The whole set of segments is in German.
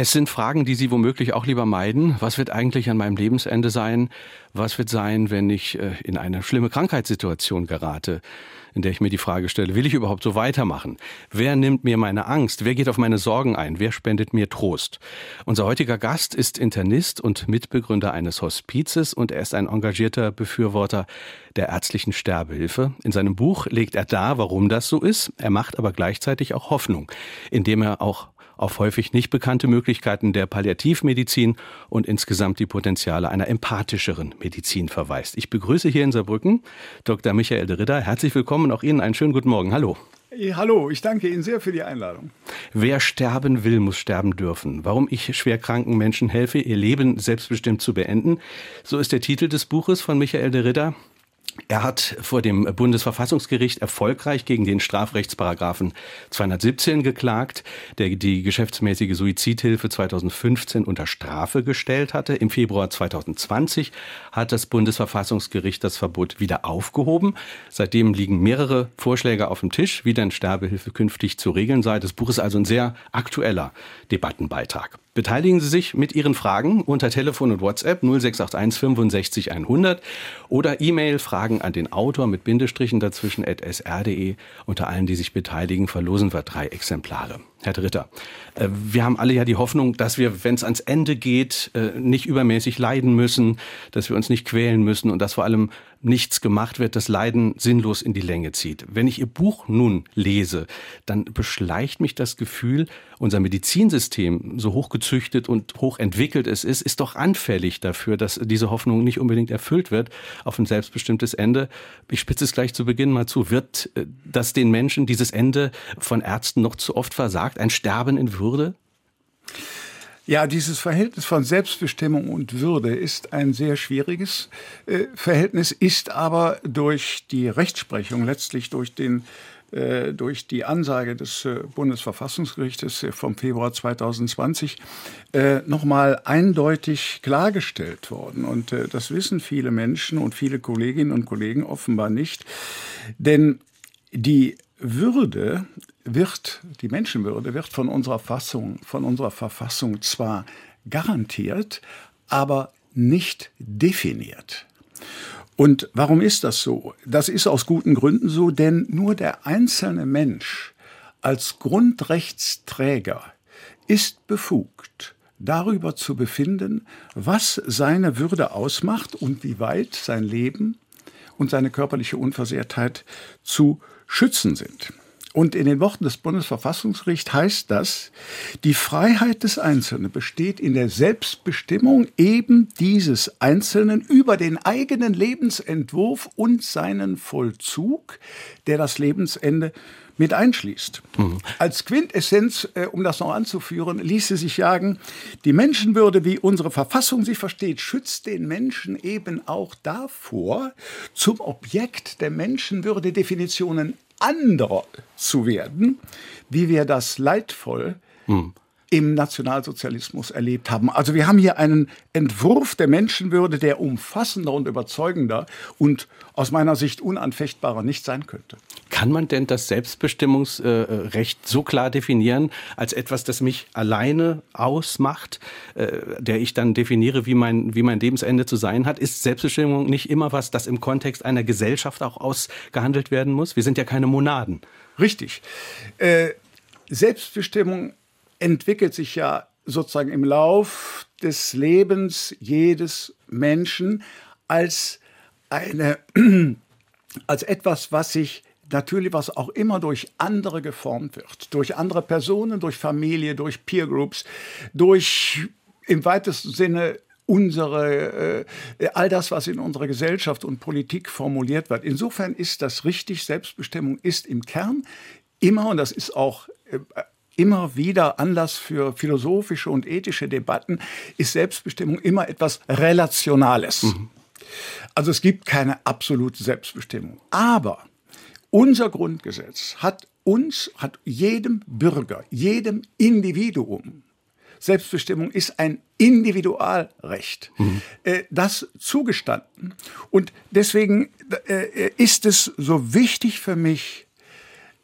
Es sind Fragen, die Sie womöglich auch lieber meiden. Was wird eigentlich an meinem Lebensende sein? Was wird sein, wenn ich äh, in eine schlimme Krankheitssituation gerate? in der ich mir die Frage stelle, will ich überhaupt so weitermachen? Wer nimmt mir meine Angst? Wer geht auf meine Sorgen ein? Wer spendet mir Trost? Unser heutiger Gast ist Internist und Mitbegründer eines Hospizes und er ist ein engagierter Befürworter der ärztlichen Sterbehilfe. In seinem Buch legt er dar, warum das so ist. Er macht aber gleichzeitig auch Hoffnung, indem er auch auf häufig nicht bekannte Möglichkeiten der Palliativmedizin und insgesamt die Potenziale einer empathischeren Medizin verweist. Ich begrüße hier in Saarbrücken Dr. Michael de Ritter. Herzlich willkommen. Auch Ihnen einen schönen guten Morgen. Hallo. Hallo, ich danke Ihnen sehr für die Einladung. Wer sterben will, muss sterben dürfen. Warum ich schwerkranken Menschen helfe, ihr Leben selbstbestimmt zu beenden. So ist der Titel des Buches von Michael de Ritter. Er hat vor dem Bundesverfassungsgericht erfolgreich gegen den Strafrechtsparagraphen 217 geklagt, der die geschäftsmäßige Suizidhilfe 2015 unter Strafe gestellt hatte. Im Februar 2020 hat das Bundesverfassungsgericht das Verbot wieder aufgehoben. Seitdem liegen mehrere Vorschläge auf dem Tisch, wie denn Sterbehilfe künftig zu regeln sei. Das Buch ist also ein sehr aktueller Debattenbeitrag. Beteiligen Sie sich mit Ihren Fragen unter Telefon und WhatsApp 0681 65 100 oder E-Mail Fragen an den Autor mit Bindestrichen dazwischen at sr.de. Unter allen, die sich beteiligen, verlosen wir drei Exemplare. Herr Dritter, äh, wir haben alle ja die Hoffnung, dass wir, wenn es ans Ende geht, äh, nicht übermäßig leiden müssen, dass wir uns nicht quälen müssen und dass vor allem nichts gemacht wird, das Leiden sinnlos in die Länge zieht. Wenn ich Ihr Buch nun lese, dann beschleicht mich das Gefühl, unser Medizinsystem, so hochgezüchtet und hochentwickelt es ist, ist doch anfällig dafür, dass diese Hoffnung nicht unbedingt erfüllt wird auf ein selbstbestimmtes Ende. Ich spitze es gleich zu Beginn mal zu. Wird äh, das den Menschen dieses Ende von Ärzten noch zu oft versagt? Ein Sterben in Würde? Ja, dieses Verhältnis von Selbstbestimmung und Würde ist ein sehr schwieriges äh, Verhältnis, ist aber durch die Rechtsprechung, letztlich durch den äh, durch die Ansage des äh, Bundesverfassungsgerichtes vom Februar 2020 äh, nochmal eindeutig klargestellt worden. Und das wissen viele Menschen und viele Kolleginnen und Kollegen offenbar nicht. Denn die Würde wird, die Menschenwürde wird von unserer Fassung, von unserer Verfassung zwar garantiert, aber nicht definiert. Und warum ist das so? Das ist aus guten Gründen so, denn nur der einzelne Mensch als Grundrechtsträger ist befugt, darüber zu befinden, was seine Würde ausmacht und wie weit sein Leben und seine körperliche Unversehrtheit zu schützen sind. Und in den Worten des Bundesverfassungsgerichts heißt das, die Freiheit des Einzelnen besteht in der Selbstbestimmung eben dieses Einzelnen über den eigenen Lebensentwurf und seinen Vollzug, der das Lebensende mit einschließt. Mhm. Als Quintessenz, äh, um das noch anzuführen, ließe sich sagen, die Menschenwürde, wie unsere Verfassung sie versteht, schützt den Menschen eben auch davor, zum Objekt der Menschenwürde-Definitionen anderer zu werden, wie wir das leidvoll hm. im Nationalsozialismus erlebt haben. Also wir haben hier einen Entwurf der Menschenwürde, der umfassender und überzeugender und aus meiner Sicht unanfechtbarer nicht sein könnte. Kann man denn das Selbstbestimmungsrecht so klar definieren als etwas, das mich alleine ausmacht, äh, der ich dann definiere, wie mein, wie mein Lebensende zu sein hat? Ist Selbstbestimmung nicht immer was, das im Kontext einer Gesellschaft auch ausgehandelt werden muss? Wir sind ja keine Monaden. Richtig. Äh, Selbstbestimmung entwickelt sich ja sozusagen im Lauf des Lebens jedes Menschen als eine, als etwas, was sich natürlich, was auch immer durch andere geformt wird. Durch andere Personen, durch Familie, durch Peer Groups, durch im weitesten Sinne unsere, äh, all das, was in unserer Gesellschaft und Politik formuliert wird. Insofern ist das richtig. Selbstbestimmung ist im Kern immer, und das ist auch äh, immer wieder Anlass für philosophische und ethische Debatten, ist Selbstbestimmung immer etwas Relationales. Mhm. Also es gibt keine absolute Selbstbestimmung. Aber unser Grundgesetz hat uns, hat jedem Bürger, jedem Individuum Selbstbestimmung ist ein Individualrecht. Mhm. Äh, das zugestanden. Und deswegen äh, ist es so wichtig für mich,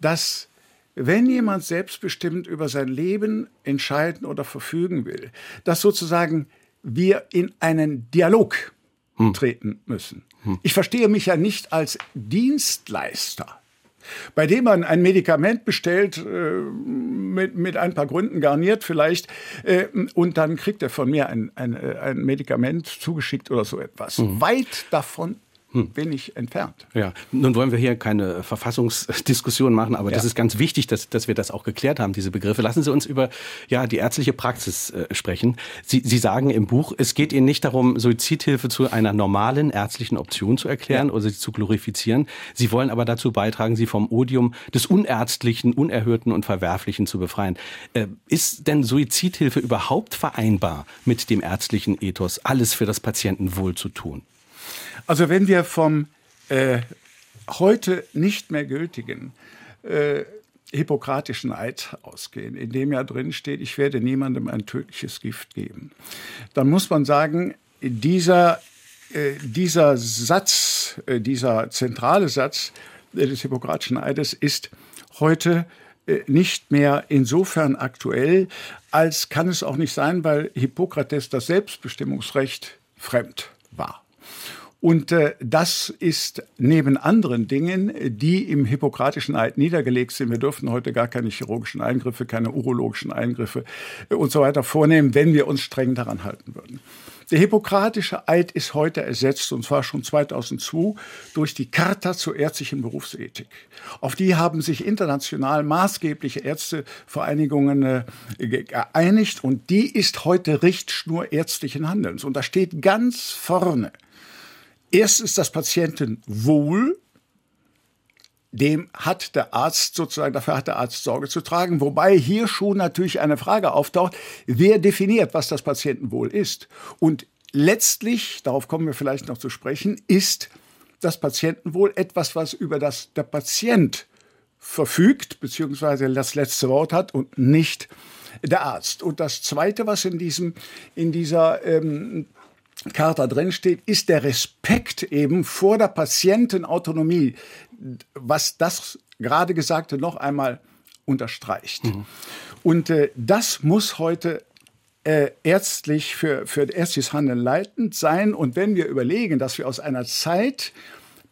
dass wenn jemand selbstbestimmt über sein Leben entscheiden oder verfügen will, dass sozusagen wir in einen Dialog hm. treten müssen. Hm. Ich verstehe mich ja nicht als Dienstleister bei dem man ein Medikament bestellt, äh, mit, mit ein paar Gründen garniert vielleicht, äh, und dann kriegt er von mir ein, ein, äh, ein Medikament zugeschickt oder so etwas. Mhm. Weit davon. Wenig entfernt. Ja, nun wollen wir hier keine Verfassungsdiskussion machen, aber ja. das ist ganz wichtig, dass, dass wir das auch geklärt haben, diese Begriffe. Lassen Sie uns über ja, die ärztliche Praxis äh, sprechen. Sie, Sie sagen im Buch, es geht Ihnen nicht darum, Suizidhilfe zu einer normalen ärztlichen Option zu erklären ja. oder sie zu glorifizieren. Sie wollen aber dazu beitragen, sie vom Odium des Unerztlichen, Unerhörten und Verwerflichen zu befreien. Äh, ist denn Suizidhilfe überhaupt vereinbar mit dem ärztlichen Ethos, alles für das Patientenwohl zu tun? Also wenn wir vom äh, heute nicht mehr gültigen äh, hippokratischen Eid ausgehen, in dem ja drin steht, ich werde niemandem ein tödliches Gift geben, dann muss man sagen, dieser, äh, dieser Satz, äh, dieser zentrale Satz des hippokratischen Eides ist heute äh, nicht mehr insofern aktuell, als kann es auch nicht sein, weil Hippokrates das Selbstbestimmungsrecht fremd war. Und äh, das ist neben anderen Dingen, die im hippokratischen Eid niedergelegt sind. Wir dürfen heute gar keine chirurgischen Eingriffe, keine urologischen Eingriffe äh, und so weiter vornehmen, wenn wir uns streng daran halten würden. Der hippokratische Eid ist heute ersetzt, und zwar schon 2002, durch die Charta zur ärztlichen Berufsethik. Auf die haben sich international maßgebliche Ärztevereinigungen äh, geeinigt, und die ist heute Richtschnur ärztlichen Handelns. Und da steht ganz vorne, Erstens das Patientenwohl, dem hat der Arzt sozusagen, dafür hat der Arzt Sorge zu tragen. Wobei hier schon natürlich eine Frage auftaucht, wer definiert, was das Patientenwohl ist? Und letztlich, darauf kommen wir vielleicht noch zu sprechen, ist das Patientenwohl etwas, was über das der Patient verfügt, beziehungsweise das letzte Wort hat und nicht der Arzt. Und das Zweite, was in, diesem, in dieser ähm, Charta drinsteht, ist der Respekt eben vor der Patientenautonomie, was das gerade Gesagte noch einmal unterstreicht. Mhm. Und äh, das muss heute äh, ärztlich für, für ärztliches Handeln leitend sein. Und wenn wir überlegen, dass wir aus einer Zeit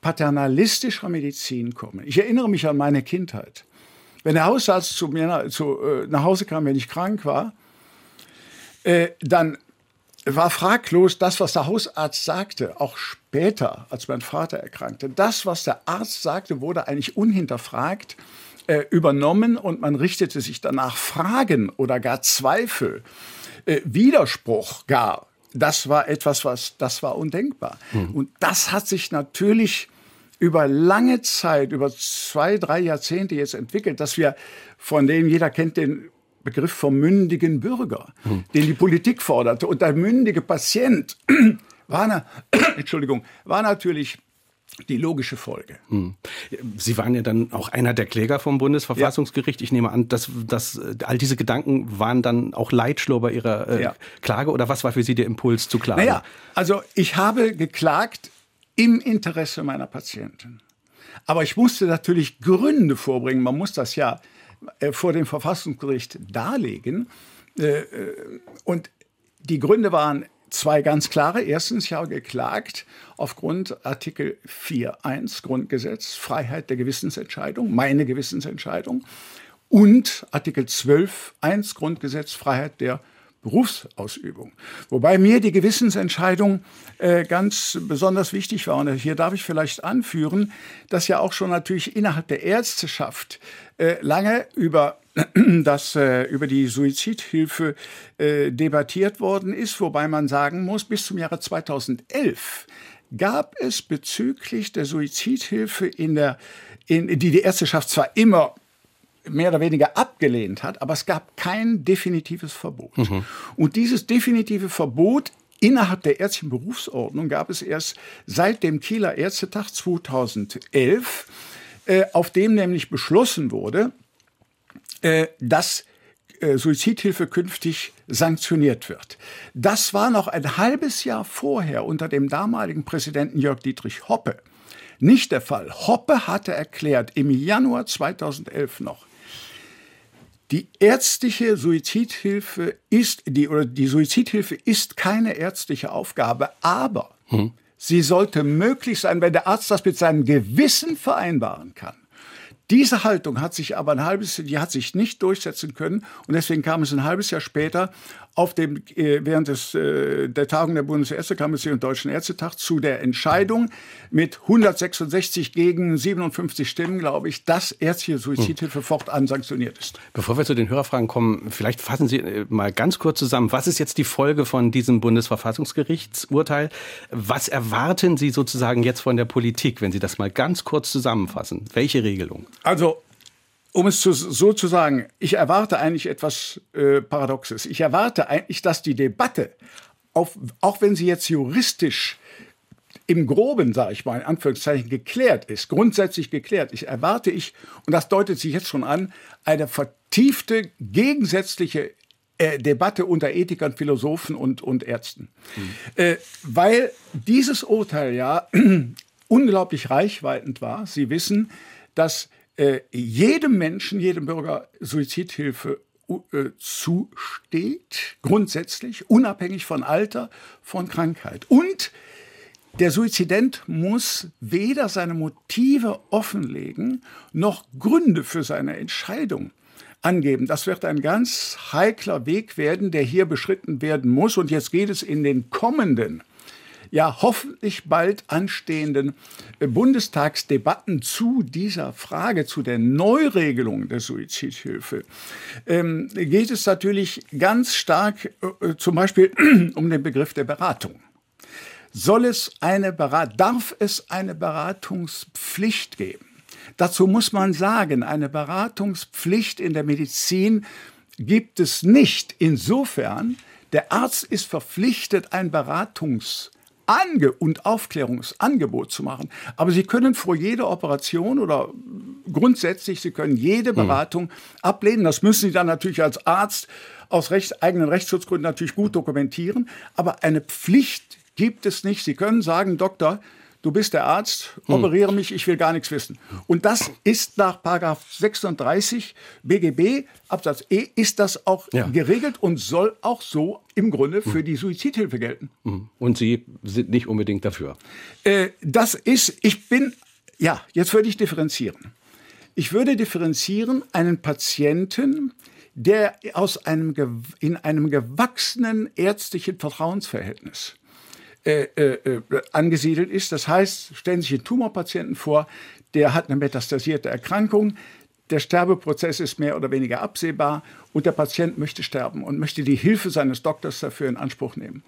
paternalistischer Medizin kommen, ich erinnere mich an meine Kindheit. Wenn der Hausarzt zu mir nach, zu, äh, nach Hause kam, wenn ich krank war, äh, dann war fraglos das, was der Hausarzt sagte, auch später, als mein Vater erkrankte. Das, was der Arzt sagte, wurde eigentlich unhinterfragt äh, übernommen und man richtete sich danach Fragen oder gar Zweifel, äh, Widerspruch gar. Das war etwas, was, das war undenkbar. Mhm. Und das hat sich natürlich über lange Zeit, über zwei, drei Jahrzehnte jetzt entwickelt, dass wir von denen jeder kennt den Begriff vom mündigen Bürger, hm. den die Politik forderte. Und der mündige Patient war, na, Entschuldigung, war natürlich die logische Folge. Hm. Sie waren ja dann auch einer der Kläger vom Bundesverfassungsgericht. Ja. Ich nehme an, dass, dass all diese Gedanken waren dann auch Leitschlor bei Ihrer äh, ja. Klage oder was war für Sie der Impuls zu klagen? Naja, also ich habe geklagt im Interesse meiner Patienten. Aber ich musste natürlich Gründe vorbringen. Man muss das ja äh, vor dem Verfassungsgericht darlegen. Äh, äh, und die Gründe waren zwei ganz klare. Erstens, ich habe geklagt aufgrund Artikel 4.1 Grundgesetz, Freiheit der Gewissensentscheidung, meine Gewissensentscheidung. Und Artikel 12.1 Grundgesetz, Freiheit der Berufsausübung. Wobei mir die Gewissensentscheidung äh, ganz besonders wichtig war. Und hier darf ich vielleicht anführen, dass ja auch schon natürlich innerhalb der Ärzteschaft äh, lange über das äh, über die Suizidhilfe äh, debattiert worden ist, wobei man sagen muss, bis zum Jahre 2011 gab es bezüglich der Suizidhilfe in der in, die die Ärzteschaft zwar immer mehr oder weniger abgelehnt hat, aber es gab kein definitives Verbot. Mhm. Und dieses definitive Verbot innerhalb der ärztlichen Berufsordnung gab es erst seit dem Kieler Ärztetag 2011, äh, auf dem nämlich beschlossen wurde, äh, dass äh, Suizidhilfe künftig sanktioniert wird. Das war noch ein halbes Jahr vorher unter dem damaligen Präsidenten Jörg Dietrich Hoppe nicht der Fall. Hoppe hatte erklärt im Januar 2011 noch, die ärztliche Suizidhilfe ist die oder die Suizidhilfe ist keine ärztliche Aufgabe, aber hm. sie sollte möglich sein, wenn der Arzt das mit seinem Gewissen vereinbaren kann. Diese Haltung hat sich aber ein halbes, die hat sich nicht durchsetzen können und deswegen kam es ein halbes Jahr später auf dem, äh, während des, äh, der Tagung der Bundesärztekammer und Deutschen Ärztetag zu der Entscheidung mit 166 gegen 57 Stimmen, glaube ich, dass ärztliche Suizidhilfe hm. fortan sanktioniert ist. Bevor wir zu den Hörerfragen kommen, vielleicht fassen Sie äh, mal ganz kurz zusammen. Was ist jetzt die Folge von diesem Bundesverfassungsgerichtsurteil? Was erwarten Sie sozusagen jetzt von der Politik, wenn Sie das mal ganz kurz zusammenfassen? Welche Regelung? Also um es zu, so zu sagen, ich erwarte eigentlich etwas äh, Paradoxes. Ich erwarte eigentlich, dass die Debatte, auf, auch wenn sie jetzt juristisch im Groben, sage ich mal, in Anführungszeichen geklärt ist, grundsätzlich geklärt, ich erwarte ich, und das deutet sich jetzt schon an, eine vertiefte, gegensätzliche äh, Debatte unter Ethikern, Philosophen und, und Ärzten. Mhm. Äh, weil dieses Urteil ja unglaublich reichweitend war. Sie wissen, dass äh, jedem Menschen, jedem Bürger Suizidhilfe äh, zusteht, grundsätzlich, unabhängig von Alter, von Krankheit. Und der Suizident muss weder seine Motive offenlegen, noch Gründe für seine Entscheidung angeben. Das wird ein ganz heikler Weg werden, der hier beschritten werden muss. Und jetzt geht es in den kommenden ja hoffentlich bald anstehenden äh, Bundestagsdebatten zu dieser Frage, zu der Neuregelung der Suizidhilfe, ähm, geht es natürlich ganz stark äh, äh zum Beispiel um den Begriff der Beratung. Soll es eine Berat darf es eine Beratungspflicht geben? Dazu muss man sagen, eine Beratungspflicht in der Medizin gibt es nicht. Insofern, der Arzt ist verpflichtet, ein Beratungs Ange und Aufklärungsangebot zu machen. Aber Sie können vor jeder Operation oder grundsätzlich, Sie können jede hm. Beratung mhm. ablehnen. Das müssen Sie dann natürlich als Arzt aus Recht, eigenen Rechtsschutzgründen natürlich gut dokumentieren. Aber eine Pflicht gibt es nicht. Sie können sagen, Doktor, du bist der Arzt, hm. operiere mich, ich will gar nichts wissen. Und das ist nach Paragraph 36 BGB Absatz E ist das auch ja. geregelt und soll auch so im Grunde für hm. die Suizidhilfe gelten. Hm. Und Sie sind nicht unbedingt dafür? Äh, das ist, ich bin, ja, jetzt würde ich differenzieren. Ich würde differenzieren einen Patienten, der aus einem, in einem gewachsenen ärztlichen Vertrauensverhältnis äh, äh, äh, angesiedelt ist. Das heißt, stellen Sie sich einen Tumorpatienten vor, der hat eine metastasierte Erkrankung, der Sterbeprozess ist mehr oder weniger absehbar und der Patient möchte sterben und möchte die Hilfe seines Doktors dafür in Anspruch nehmen.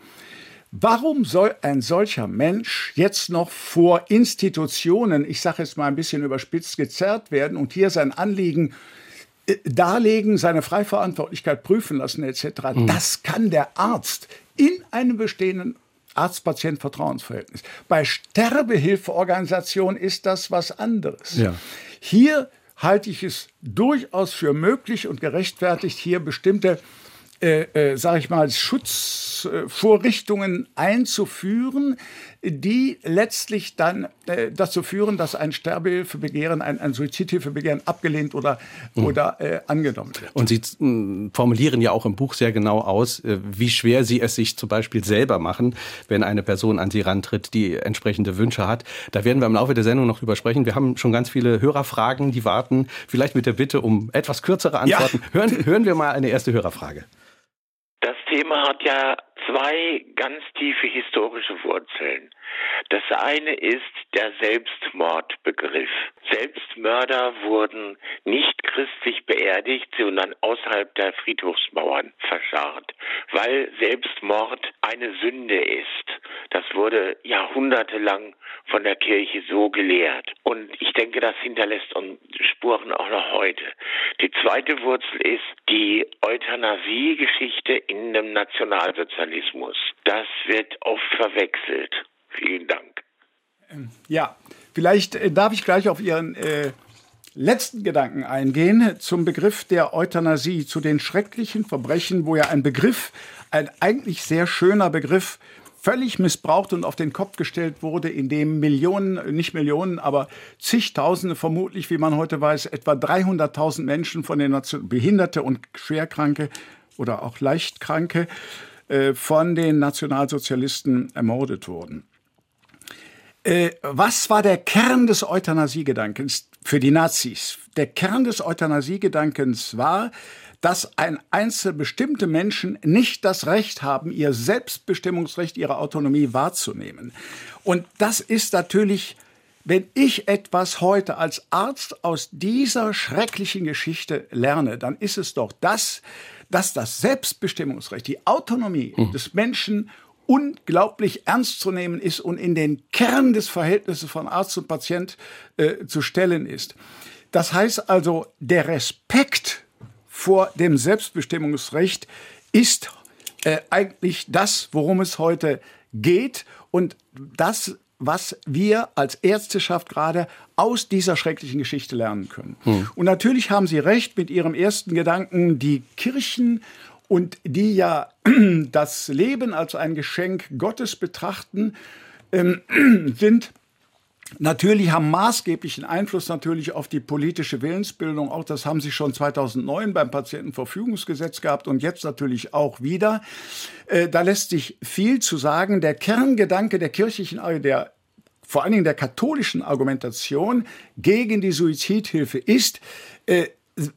Warum soll ein solcher Mensch jetzt noch vor Institutionen, ich sage jetzt mal ein bisschen überspitzt, gezerrt werden und hier sein Anliegen äh, darlegen, seine Freiverantwortlichkeit prüfen lassen etc.? Mhm. Das kann der Arzt in einem bestehenden Arzt-Patient-Vertrauensverhältnis. Bei Sterbehilfeorganisationen ist das was anderes. Ja. Hier halte ich es durchaus für möglich und gerechtfertigt, hier bestimmte äh, äh, sage ich mal, Schutzvorrichtungen einzuführen, die letztlich dann äh, dazu führen, dass ein Sterbehilfebegehren, ein, ein Suizidhilfebegehren abgelehnt oder, mhm. oder äh, angenommen wird. Und Sie mh, formulieren ja auch im Buch sehr genau aus, äh, wie schwer Sie es sich zum Beispiel selber machen, wenn eine Person an Sie rantritt, die entsprechende Wünsche hat. Da werden wir im Laufe der Sendung noch drüber sprechen. Wir haben schon ganz viele Hörerfragen, die warten. Vielleicht mit der Bitte um etwas kürzere Antworten. Ja. Hören, hören wir mal eine erste Hörerfrage. Thema hat ja zwei ganz tiefe historische Wurzeln. Das eine ist der Selbstmordbegriff. Selbstmörder wurden nicht christlich beerdigt, sondern außerhalb der Friedhofsmauern verscharrt, weil Selbstmord eine Sünde ist. Das wurde jahrhundertelang von der Kirche so gelehrt. Und ich denke, das hinterlässt uns Spuren auch noch heute. Die zweite Wurzel ist die Euthanasie-Geschichte in dem Nationalsozialismus. Das wird oft verwechselt. Vielen Dank. Ja, vielleicht äh, darf ich gleich auf Ihren äh, letzten Gedanken eingehen zum Begriff der Euthanasie, zu den schrecklichen Verbrechen, wo ja ein Begriff, ein eigentlich sehr schöner Begriff, völlig missbraucht und auf den Kopf gestellt wurde, in dem Millionen, nicht Millionen, aber zigtausende, vermutlich, wie man heute weiß, etwa 300.000 Menschen von den Nation Behinderte und Schwerkranke oder auch Leichtkranke äh, von den Nationalsozialisten ermordet wurden. Äh, was war der Kern des Euthanasiegedankens für die Nazis? Der Kern des Euthanasiegedankens war, dass ein einzel bestimmte Menschen nicht das Recht haben, ihr Selbstbestimmungsrecht, ihre Autonomie wahrzunehmen. Und das ist natürlich wenn ich etwas heute als Arzt aus dieser schrecklichen Geschichte lerne, dann ist es doch das, dass das Selbstbestimmungsrecht, die Autonomie mhm. des Menschen unglaublich ernst zu nehmen ist und in den Kern des Verhältnisses von Arzt und Patient äh, zu stellen ist. Das heißt also, der Respekt vor dem Selbstbestimmungsrecht ist äh, eigentlich das, worum es heute geht und das, was wir als Ärzteschaft gerade aus dieser schrecklichen Geschichte lernen können. Hm. Und natürlich haben Sie recht mit Ihrem ersten Gedanken, die Kirchen und die ja das Leben als ein Geschenk Gottes betrachten, ähm, sind natürlich haben maßgeblichen Einfluss natürlich auf die politische Willensbildung. Auch das haben sie schon 2009 beim Patientenverfügungsgesetz gehabt und jetzt natürlich auch wieder. Äh, da lässt sich viel zu sagen. Der Kerngedanke der kirchlichen, äh, der vor allen Dingen der katholischen Argumentation gegen die Suizidhilfe ist, äh,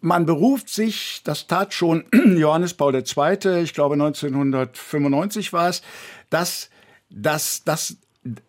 man beruft sich, das tat schon Johannes Paul II., ich glaube 1995 war es, dass, dass das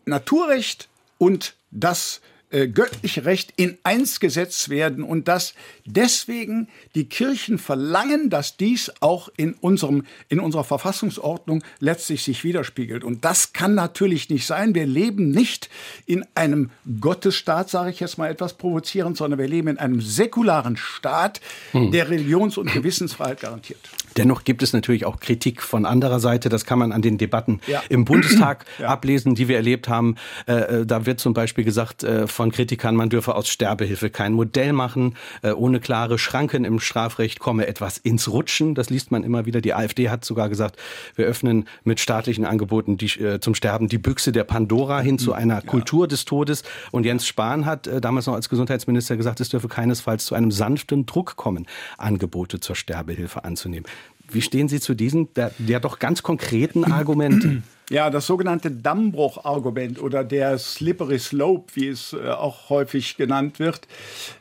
Naturrecht und das äh, göttliche Recht in eins gesetzt werden und dass deswegen die Kirchen verlangen, dass dies auch in unserem in unserer Verfassungsordnung letztlich sich widerspiegelt und das kann natürlich nicht sein. Wir leben nicht in einem Gottesstaat, sage ich jetzt mal etwas provozierend, sondern wir leben in einem säkularen Staat, hm. der Religions- und Gewissensfreiheit garantiert. Dennoch gibt es natürlich auch Kritik von anderer Seite. Das kann man an den Debatten ja. im Bundestag ja. ablesen, die wir erlebt haben. Äh, äh, da wird zum Beispiel gesagt äh, von Kritikern, man dürfe aus Sterbehilfe kein Modell machen. Äh, ohne klare Schranken im Strafrecht komme etwas ins Rutschen. Das liest man immer wieder. Die AfD hat sogar gesagt, wir öffnen mit staatlichen Angeboten die, äh, zum Sterben die Büchse der Pandora hin zu einer ja. Kultur des Todes. Und Jens Spahn hat äh, damals noch als Gesundheitsminister gesagt, es dürfe keinesfalls zu einem sanften Druck kommen, Angebote zur Sterbehilfe anzunehmen. Wie stehen Sie zu diesen, der, der doch ganz konkreten Argumenten? Ja, das sogenannte Dammbruch-Argument oder der Slippery Slope, wie es äh, auch häufig genannt wird,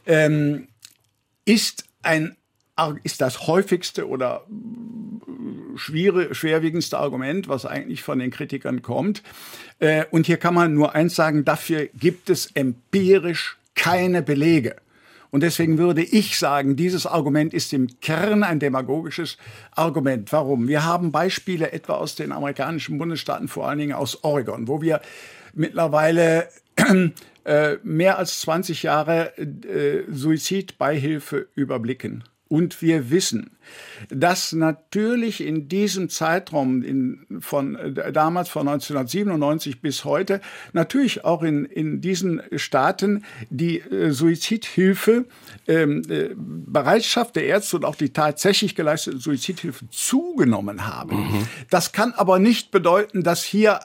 ähm, ist ein ist das häufigste oder schwere, schwerwiegendste Argument, was eigentlich von den Kritikern kommt. Äh, und hier kann man nur eins sagen, dafür gibt es empirisch keine Belege. Und deswegen würde ich sagen, dieses Argument ist im Kern ein demagogisches Argument. Warum? Wir haben Beispiele etwa aus den amerikanischen Bundesstaaten, vor allen Dingen aus Oregon, wo wir mittlerweile äh, mehr als 20 Jahre äh, Suizidbeihilfe überblicken. Und wir wissen, dass natürlich in diesem Zeitraum in, von äh, damals von 1997 bis heute natürlich auch in, in diesen Staaten die äh, Suizidhilfe ähm, äh, Bereitschaft der Ärzte und auch die tatsächlich geleistete Suizidhilfe zugenommen haben. Mhm. Das kann aber nicht bedeuten, dass hier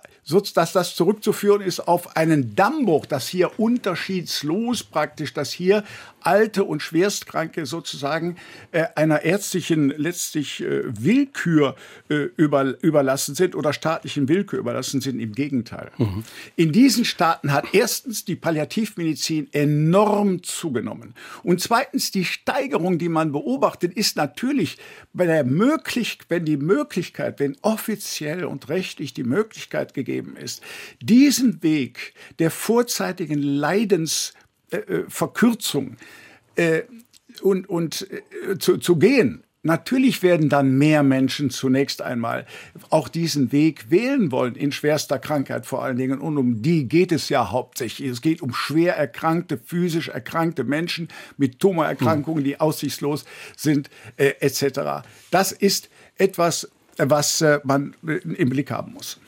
dass das zurückzuführen ist auf einen Dammbruch, dass hier unterschiedslos praktisch, dass hier alte und Schwerstkranke sozusagen äh, einer ärztlichen letztlich äh, Willkür äh, über, überlassen sind oder staatlichen Willkür überlassen sind. Im Gegenteil. Mhm. In diesen Staaten hat erstens die Palliativmedizin enorm zugenommen. Und zweitens die Steigerung, die man beobachtet, ist natürlich bei der möglich, wenn die Möglichkeit, wenn offiziell und rechtlich die Möglichkeit gegeben ist, diesen Weg der vorzeitigen Leidensverkürzung äh, äh, und, und äh, zu, zu gehen. Natürlich werden dann mehr Menschen zunächst einmal auch diesen Weg wählen wollen, in schwerster Krankheit vor allen Dingen. Und um die geht es ja hauptsächlich. Es geht um schwer erkrankte, physisch erkrankte Menschen mit Tumorerkrankungen, die aussichtslos sind, äh, etc. Das ist etwas, was äh, man im Blick haben muss.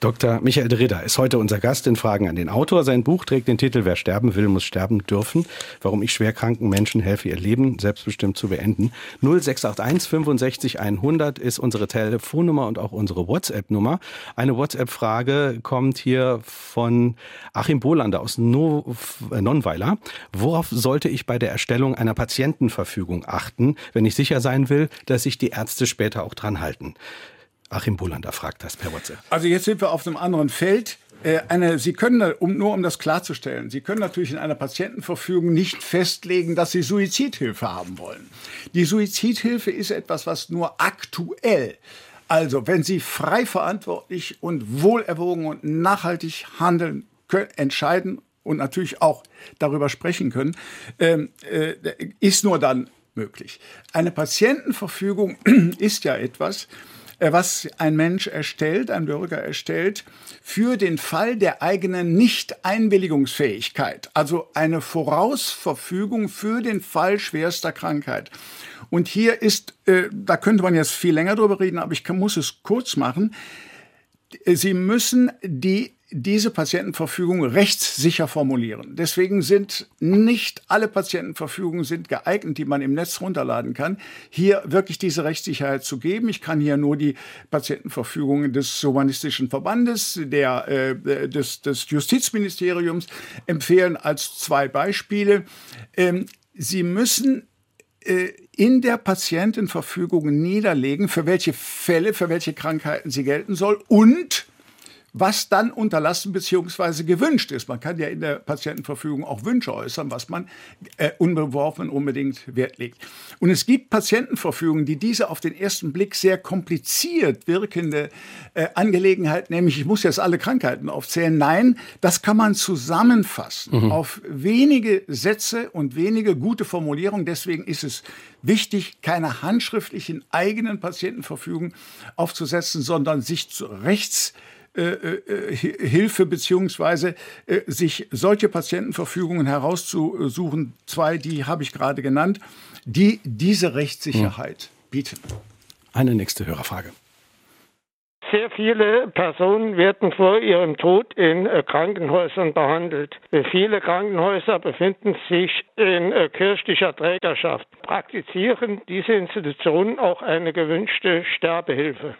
Dr. Michael de ist heute unser Gast in Fragen an den Autor. Sein Buch trägt den Titel Wer sterben will, muss sterben dürfen. Warum ich schwerkranken Menschen helfe, ihr Leben selbstbestimmt zu beenden. 0681 65 100 ist unsere Telefonnummer und auch unsere WhatsApp-Nummer. Eine WhatsApp-Frage kommt hier von Achim Bohlander aus no äh, Nonnweiler. Worauf sollte ich bei der Erstellung einer Patientenverfügung achten, wenn ich sicher sein will, dass sich die Ärzte später auch dran halten? Achim Bullander fragt das per WhatsApp. Also jetzt sind wir auf einem anderen Feld. Äh, eine, Sie können, um, nur um das klarzustellen, Sie können natürlich in einer Patientenverfügung nicht festlegen, dass Sie Suizidhilfe haben wollen. Die Suizidhilfe ist etwas, was nur aktuell, also wenn Sie frei verantwortlich und wohlerwogen und nachhaltig handeln, können, entscheiden und natürlich auch darüber sprechen können, ähm, äh, ist nur dann möglich. Eine Patientenverfügung ist ja etwas, was ein Mensch erstellt, ein Bürger erstellt, für den Fall der eigenen Nicht-Einwilligungsfähigkeit. Also eine Vorausverfügung für den Fall schwerster Krankheit. Und hier ist, äh, da könnte man jetzt viel länger drüber reden, aber ich kann, muss es kurz machen. Sie müssen die diese Patientenverfügung rechtssicher formulieren. Deswegen sind nicht alle Patientenverfügungen sind geeignet, die man im Netz runterladen kann, hier wirklich diese Rechtssicherheit zu geben. Ich kann hier nur die Patientenverfügungen des Humanistischen Verbandes, der, äh, des, des Justizministeriums empfehlen als zwei Beispiele. Ähm, Sie müssen äh, in der Patientenverfügung niederlegen, für welche Fälle, für welche Krankheiten sie gelten soll und was dann unterlassen bzw. gewünscht ist. Man kann ja in der Patientenverfügung auch Wünsche äußern, was man äh, unbeworfen unbedingt Wert legt. Und es gibt Patientenverfügungen, die diese auf den ersten Blick sehr kompliziert wirkende äh, Angelegenheit, nämlich ich muss jetzt alle Krankheiten aufzählen. Nein, das kann man zusammenfassen mhm. auf wenige Sätze und wenige gute Formulierungen. Deswegen ist es wichtig, keine handschriftlichen eigenen Patientenverfügungen aufzusetzen, sondern sich zu rechts äh, äh, Hilfe beziehungsweise äh, sich solche Patientenverfügungen herauszusuchen, zwei, die habe ich gerade genannt, die diese Rechtssicherheit hm. bieten. Eine nächste Hörerfrage. Sehr viele Personen werden vor ihrem Tod in Krankenhäusern behandelt. Viele Krankenhäuser befinden sich in kirchlicher Trägerschaft. Praktizieren diese Institutionen auch eine gewünschte Sterbehilfe?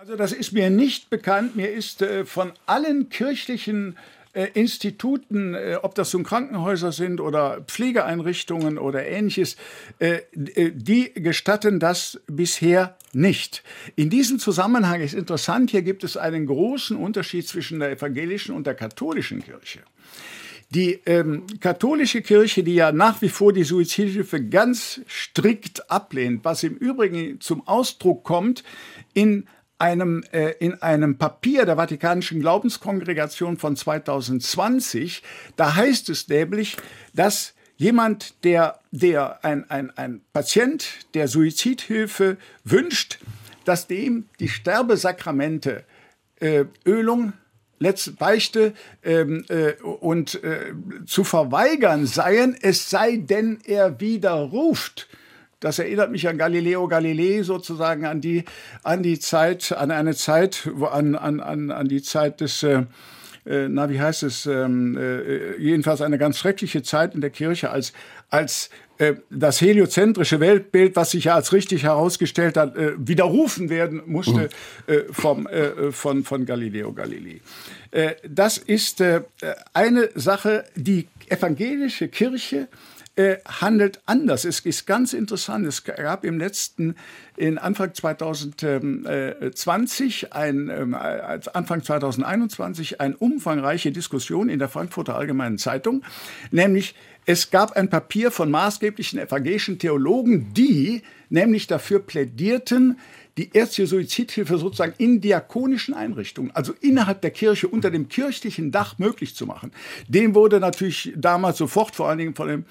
Also das ist mir nicht bekannt. Mir ist äh, von allen kirchlichen äh, Instituten, äh, ob das nun Krankenhäuser sind oder Pflegeeinrichtungen oder ähnliches, äh, äh, die gestatten das bisher nicht. In diesem Zusammenhang ist interessant, hier gibt es einen großen Unterschied zwischen der evangelischen und der katholischen Kirche. Die ähm, katholische Kirche, die ja nach wie vor die Suizidhilfe ganz strikt ablehnt, was im Übrigen zum Ausdruck kommt in einem, äh, in einem Papier der Vatikanischen Glaubenskongregation von 2020. Da heißt es nämlich, dass jemand, der, der ein, ein, ein Patient, der Suizidhilfe wünscht, dass dem die Sterbesakramente äh, Ölung, Letz Beichte ähm, äh, und äh, zu verweigern seien, es sei denn, er widerruft das erinnert mich an Galileo Galilei sozusagen an die an die Zeit an eine Zeit wo an an an an die Zeit des äh, äh, na wie heißt es ähm, äh, jedenfalls eine ganz schreckliche Zeit in der Kirche als als äh, das heliozentrische Weltbild, was sich ja als richtig herausgestellt hat, äh, widerrufen werden musste mhm. äh, vom, äh, von, von Galileo Galilei. Das ist eine Sache, die evangelische Kirche äh, handelt anders. Es ist ganz interessant. Es gab im letzten, in Anfang 2020, ein, ähm, Anfang 2021, eine umfangreiche Diskussion in der Frankfurter Allgemeinen Zeitung, nämlich es gab ein Papier von maßgeblichen evangelischen Theologen, die nämlich dafür plädierten, die ärztliche Suizidhilfe sozusagen in diakonischen Einrichtungen, also innerhalb der Kirche unter dem kirchlichen Dach möglich zu machen. Dem wurde natürlich damals sofort vor allen Dingen von dem äh,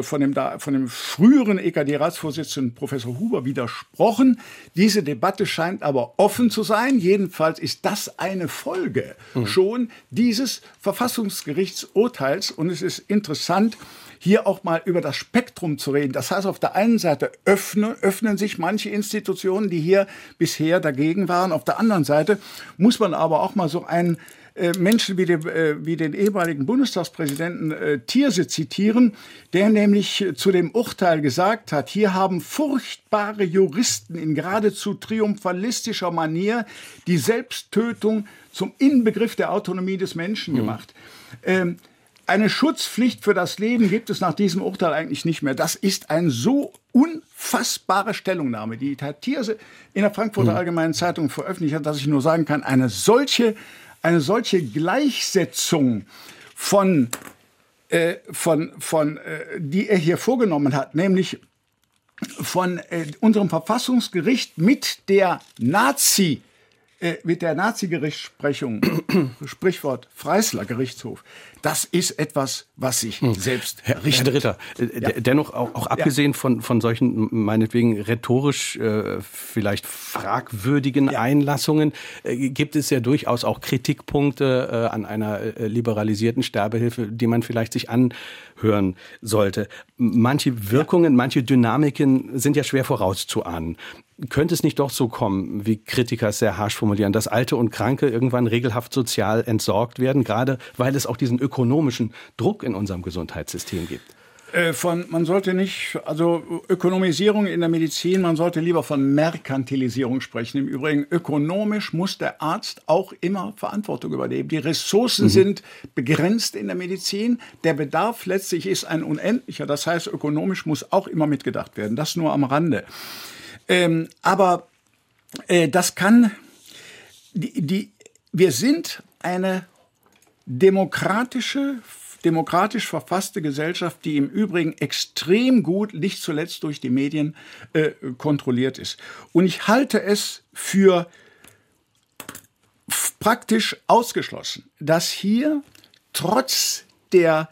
von, dem, von dem früheren EKD-Ratsvorsitzenden Professor Huber widersprochen. Diese Debatte scheint aber offen zu sein. Jedenfalls ist das eine Folge mhm. schon dieses Verfassungsgerichtsurteils. Und es ist interessant, hier auch mal über das Spektrum zu reden. Das heißt, auf der einen Seite öffnen, öffnen sich manche Institutionen, die hier bisher dagegen waren. Auf der anderen Seite muss man aber auch mal so einen äh, Menschen wie den, äh, wie den ehemaligen Bundestagspräsidenten äh, Thierse zitieren, der nämlich zu dem Urteil gesagt hat, hier haben furchtbare Juristen in geradezu triumphalistischer Manier die Selbsttötung zum Inbegriff der Autonomie des Menschen mhm. gemacht. Mhm. Eine Schutzpflicht für das Leben gibt es nach diesem Urteil eigentlich nicht mehr. Das ist eine so unfassbare Stellungnahme, die Herr Thierse in der Frankfurter hm. Allgemeinen Zeitung veröffentlicht hat, dass ich nur sagen kann, eine solche, eine solche Gleichsetzung von, äh, von, von äh, die er hier vorgenommen hat, nämlich von äh, unserem Verfassungsgericht mit der Nazi äh, mit der Nazi-Gerichtsprechung, Sprichwort Freisler Gerichtshof, das ist etwas, was sich hm. selbst Herr, richtet. Herr Ritter, äh, ja. dennoch auch, auch abgesehen ja. von, von solchen meinetwegen rhetorisch äh, vielleicht fragwürdigen ja. Einlassungen, äh, gibt es ja durchaus auch Kritikpunkte äh, an einer äh, liberalisierten Sterbehilfe, die man vielleicht sich anhören sollte. Manche Wirkungen, manche Dynamiken sind ja schwer vorauszuahnen könnte es nicht doch so kommen, wie Kritiker es sehr harsch formulieren, dass Alte und Kranke irgendwann regelhaft sozial entsorgt werden, gerade weil es auch diesen ökonomischen Druck in unserem Gesundheitssystem gibt? Äh, von, man sollte nicht, also Ökonomisierung in der Medizin, man sollte lieber von Merkantilisierung sprechen. Im Übrigen, ökonomisch muss der Arzt auch immer Verantwortung übernehmen. Die Ressourcen mhm. sind begrenzt in der Medizin. Der Bedarf letztlich ist ein unendlicher. Das heißt, ökonomisch muss auch immer mitgedacht werden. Das nur am Rande. Ähm, aber äh, das kann, die, die, wir sind eine demokratische, demokratisch verfasste Gesellschaft, die im Übrigen extrem gut, nicht zuletzt durch die Medien, äh, kontrolliert ist. Und ich halte es für praktisch ausgeschlossen, dass hier trotz der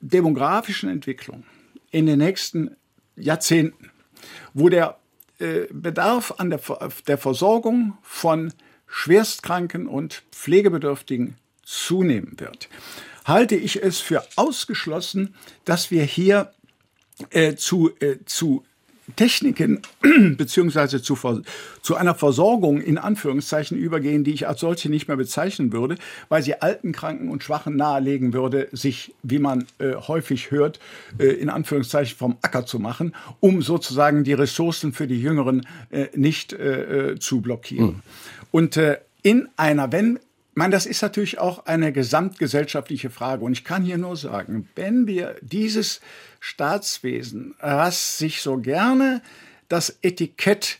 demografischen Entwicklung in den nächsten Jahrzehnten, wo der Bedarf an der, der Versorgung von Schwerstkranken und Pflegebedürftigen zunehmen wird, halte ich es für ausgeschlossen, dass wir hier äh, zu, äh, zu Techniken beziehungsweise zu, zu einer Versorgung in Anführungszeichen übergehen, die ich als solche nicht mehr bezeichnen würde, weil sie alten, kranken und Schwachen nahelegen würde, sich, wie man äh, häufig hört, äh, in Anführungszeichen vom Acker zu machen, um sozusagen die Ressourcen für die Jüngeren äh, nicht äh, äh, zu blockieren. Mhm. Und äh, in einer, wenn meine, das ist natürlich auch eine gesamtgesellschaftliche Frage. Und ich kann hier nur sagen, wenn wir dieses Staatswesen, was sich so gerne das Etikett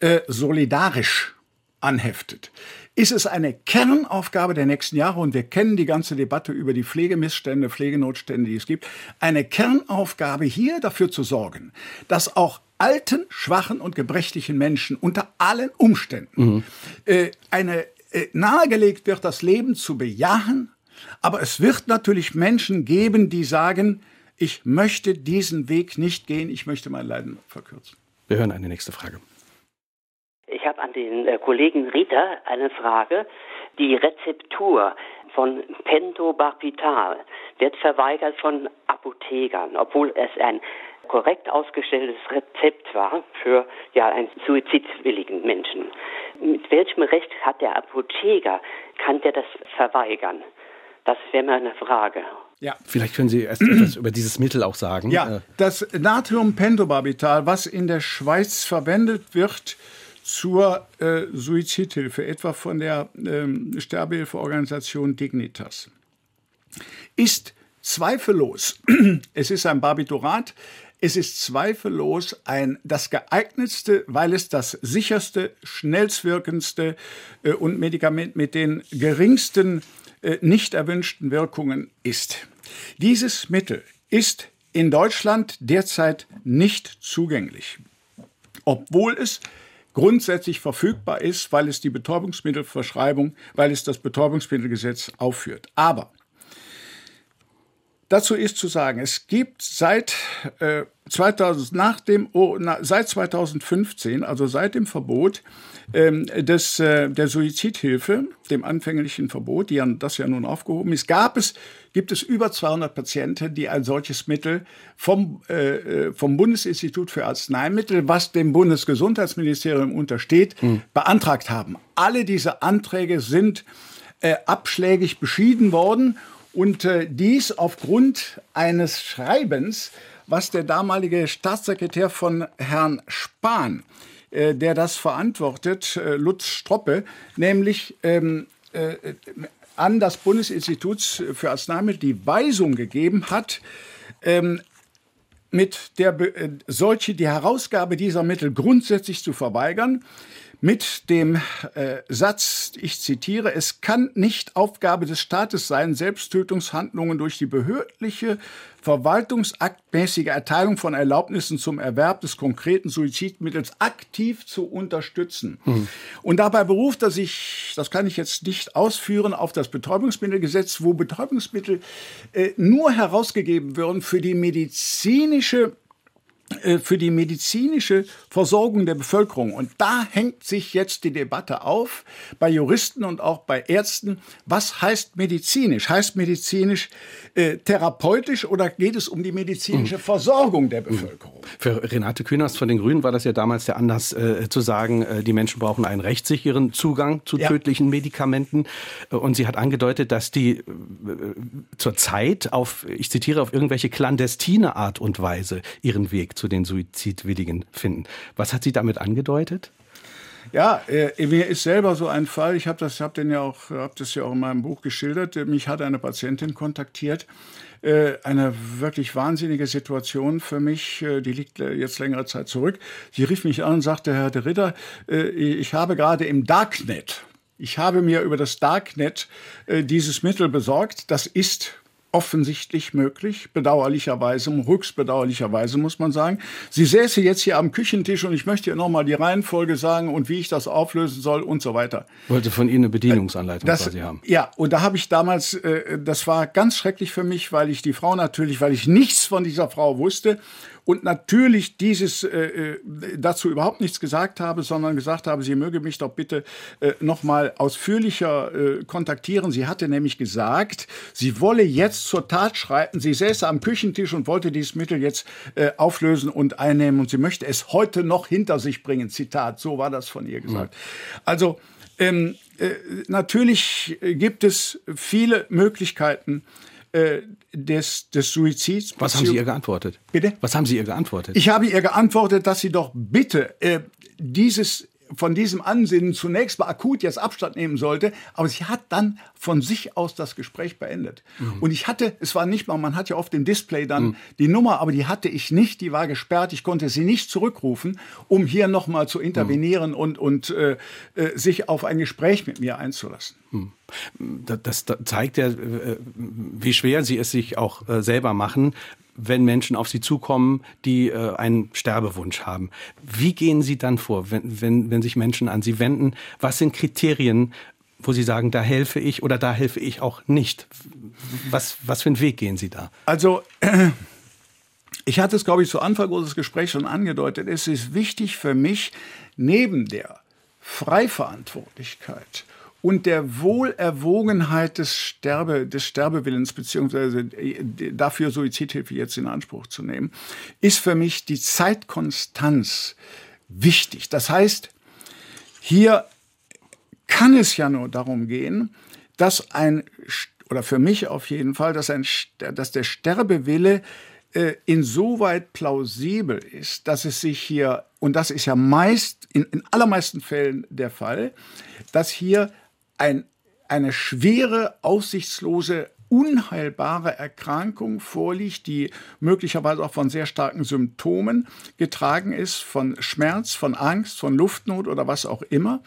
äh, solidarisch anheftet, ist es eine Kernaufgabe der nächsten Jahre, und wir kennen die ganze Debatte über die Pflegemissstände, Pflegenotstände, die es gibt, eine Kernaufgabe hier dafür zu sorgen, dass auch alten, schwachen und gebrechlichen Menschen unter allen Umständen mhm. äh, eine nahegelegt wird, das Leben zu bejahen, aber es wird natürlich Menschen geben, die sagen, ich möchte diesen Weg nicht gehen, ich möchte mein Leiden verkürzen. Wir hören eine nächste Frage. Ich habe an den äh, Kollegen Rita eine Frage. Die Rezeptur von Pentobarbital wird verweigert von Apothekern, obwohl es ein korrekt ausgestelltes Rezept war für ja, einen suizidwilligen Menschen. Mit welchem Recht hat der Apotheker, kann der das verweigern? Das wäre meine Frage. Ja. Vielleicht können Sie erst etwas über dieses Mittel auch sagen. Ja, äh, das Natriumpentobarbital, was in der Schweiz verwendet wird zur äh, Suizidhilfe, etwa von der ähm, Sterbehilfeorganisation Dignitas, ist zweifellos, es ist ein Barbiturat, es ist zweifellos ein, das geeignetste, weil es das sicherste, schnellstwirkendste äh, und Medikament mit den geringsten äh, nicht erwünschten Wirkungen ist. Dieses Mittel ist in Deutschland derzeit nicht zugänglich, obwohl es grundsätzlich verfügbar ist, weil es die Betäubungsmittelverschreibung, weil es das Betäubungsmittelgesetz aufführt. Aber Dazu ist zu sagen, es gibt seit äh, 2000, nach dem, oh, na, seit 2015, also seit dem Verbot ähm, des, äh, der Suizidhilfe, dem anfänglichen Verbot, die ja, das ja nun aufgehoben ist, gab es, gibt es über 200 Patienten, die ein solches Mittel vom, äh, äh, vom Bundesinstitut für Arzneimittel, was dem Bundesgesundheitsministerium untersteht, hm. beantragt haben. Alle diese Anträge sind äh, abschlägig beschieden worden und äh, dies aufgrund eines Schreibens, was der damalige Staatssekretär von Herrn Spahn äh, der das verantwortet, äh, Lutz Stroppe, nämlich ähm, äh, an das Bundesinstitut für Arzneimittel die Weisung gegeben hat, ähm, mit der äh, solche die Herausgabe dieser Mittel grundsätzlich zu verweigern mit dem äh, Satz, ich zitiere, es kann nicht Aufgabe des Staates sein, Selbsttötungshandlungen durch die behördliche, verwaltungsaktmäßige Erteilung von Erlaubnissen zum Erwerb des konkreten Suizidmittels aktiv zu unterstützen. Mhm. Und dabei beruft er sich, das kann ich jetzt nicht ausführen, auf das Betäubungsmittelgesetz, wo Betäubungsmittel äh, nur herausgegeben würden für die medizinische für die medizinische Versorgung der Bevölkerung. Und da hängt sich jetzt die Debatte auf bei Juristen und auch bei Ärzten. Was heißt medizinisch? Heißt medizinisch äh, therapeutisch oder geht es um die medizinische mhm. Versorgung der Bevölkerung? Für Renate Künast von den Grünen war das ja damals der Anlass äh, zu sagen, äh, die Menschen brauchen einen rechtssicheren Zugang zu ja. tödlichen Medikamenten. Äh, und sie hat angedeutet, dass die äh, zurzeit auf, ich zitiere, auf irgendwelche clandestine Art und Weise ihren Weg zu den Suizidwilligen finden. Was hat sie damit angedeutet? Ja, äh, mir ist selber so ein Fall. Ich habe das, hab ja auch, habe das ja auch in meinem Buch geschildert. Mich hat eine Patientin kontaktiert. Äh, eine wirklich wahnsinnige Situation für mich. Äh, die liegt äh, jetzt längere Zeit zurück. Sie rief mich an und sagte, Herr de Ritter, äh, ich habe gerade im Darknet ich habe mir über das Darknet äh, dieses Mittel besorgt. Das ist offensichtlich möglich, bedauerlicherweise, höchstbedauerlicherweise muss man sagen. Sie säße jetzt hier am Küchentisch und ich möchte ihr nochmal die Reihenfolge sagen und wie ich das auflösen soll und so weiter. Wollte von Ihnen eine Bedienungsanleitung das, quasi haben. Ja, und da habe ich damals, äh, das war ganz schrecklich für mich, weil ich die Frau natürlich, weil ich nichts von dieser Frau wusste und natürlich dieses äh, äh, dazu überhaupt nichts gesagt habe, sondern gesagt habe, sie möge mich doch bitte äh, noch mal ausführlicher äh, kontaktieren. Sie hatte nämlich gesagt, sie wolle jetzt zur Tat schreiten. Sie säße am Küchentisch und wollte dieses Mittel jetzt äh, auflösen und einnehmen und sie möchte es heute noch hinter sich bringen. Zitat, so war das von ihr gesagt. Also ähm, äh, natürlich gibt es viele Möglichkeiten, äh, des, des Suizids. Was haben Sie ihr geantwortet? Bitte? Was haben Sie ihr geantwortet? Ich habe ihr geantwortet, dass sie doch bitte äh, dieses von diesem Ansinnen zunächst mal akut jetzt Abstand nehmen sollte, aber sie hat dann von sich aus das Gespräch beendet. Mhm. Und ich hatte, es war nicht mal, man hat ja auf dem Display dann mhm. die Nummer, aber die hatte ich nicht, die war gesperrt, ich konnte sie nicht zurückrufen, um hier nochmal zu intervenieren mhm. und, und äh, äh, sich auf ein Gespräch mit mir einzulassen. Mhm. Das, zeigt ja, äh, wie schwer sie es sich auch äh, selber machen, wenn Menschen auf Sie zukommen, die äh, einen Sterbewunsch haben. Wie gehen Sie dann vor, wenn, wenn, wenn sich Menschen an Sie wenden? Was sind Kriterien, wo Sie sagen, da helfe ich oder da helfe ich auch nicht? Was, was für einen Weg gehen Sie da? Also, ich hatte es, glaube ich, zu Anfang unseres Gesprächs schon angedeutet. Es ist wichtig für mich, neben der Freiverantwortlichkeit und der Wohlerwogenheit des, Sterbe, des Sterbewillens beziehungsweise äh, dafür Suizidhilfe jetzt in Anspruch zu nehmen, ist für mich die Zeitkonstanz wichtig. Das heißt, hier kann es ja nur darum gehen, dass ein, oder für mich auf jeden Fall, dass, ein, dass der Sterbewille äh, insoweit plausibel ist, dass es sich hier, und das ist ja meist, in, in allermeisten Fällen der Fall, dass hier ein, eine schwere, aussichtslose unheilbare Erkrankung vorliegt, die möglicherweise auch von sehr starken Symptomen getragen ist, von Schmerz, von Angst, von Luftnot oder was auch immer.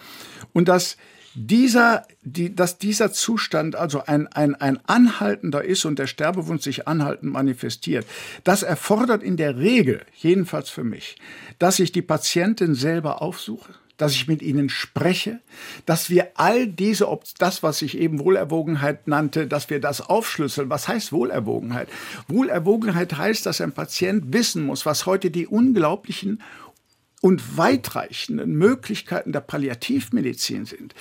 Und dass dieser, die, dass dieser Zustand also ein, ein, ein anhaltender ist und der Sterbewunsch sich anhaltend manifestiert, das erfordert in der Regel, jedenfalls für mich, dass ich die Patientin selber aufsuche, dass ich mit ihnen spreche, dass wir all diese, ob das, was ich eben Wohlerwogenheit nannte, dass wir das aufschlüsseln. Was heißt Wohlerwogenheit? Wohlerwogenheit heißt, dass ein Patient wissen muss, was heute die unglaublichen und weitreichenden Möglichkeiten der Palliativmedizin sind.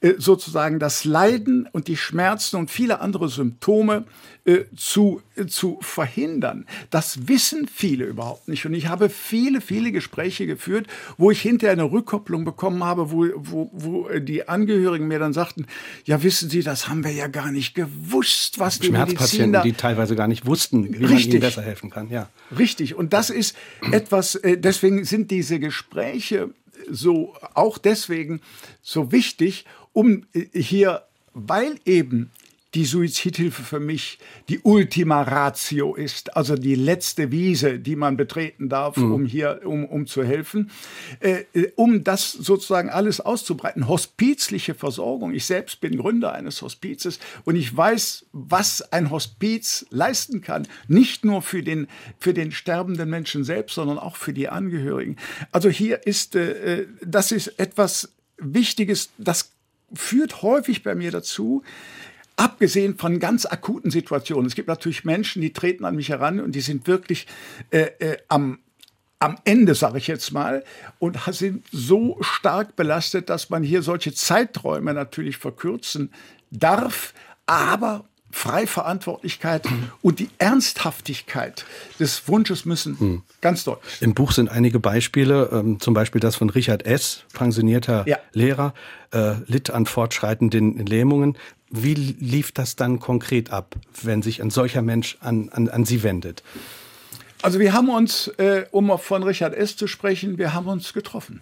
Äh, sozusagen das Leiden und die Schmerzen und viele andere Symptome äh, zu, äh, zu verhindern. Das wissen viele überhaupt nicht. Und ich habe viele, viele Gespräche geführt, wo ich hinterher eine Rückkopplung bekommen habe, wo, wo, wo die Angehörigen mir dann sagten, ja wissen Sie, das haben wir ja gar nicht gewusst, was die Schmerzpatienten, Mediziner... die teilweise gar nicht wussten, wie Richtig. man ihnen besser helfen kann. Ja. Richtig. Und das ist etwas, deswegen sind diese Gespräche so, auch deswegen so wichtig, um äh, hier, weil eben die Suizidhilfe für mich die Ultima Ratio ist, also die letzte Wiese, die man betreten darf, um hier, um, um zu helfen, äh, äh, um das sozusagen alles auszubreiten. Hospizliche Versorgung. Ich selbst bin Gründer eines Hospizes und ich weiß, was ein Hospiz leisten kann. Nicht nur für den, für den sterbenden Menschen selbst, sondern auch für die Angehörigen. Also hier ist, äh, das ist etwas Wichtiges, das führt häufig bei mir dazu, abgesehen von ganz akuten Situationen. Es gibt natürlich Menschen, die treten an mich heran und die sind wirklich äh, äh, am am Ende, sage ich jetzt mal, und sind so stark belastet, dass man hier solche Zeiträume natürlich verkürzen darf, aber Freiverantwortlichkeit und die Ernsthaftigkeit des Wunsches müssen hm. ganz deutlich. Im Buch sind einige Beispiele, ähm, zum Beispiel das von Richard S., pensionierter ja. Lehrer, äh, litt an fortschreitenden Lähmungen. Wie lief das dann konkret ab, wenn sich ein solcher Mensch an, an, an Sie wendet? Also wir haben uns, äh, um von Richard S. zu sprechen, wir haben uns getroffen.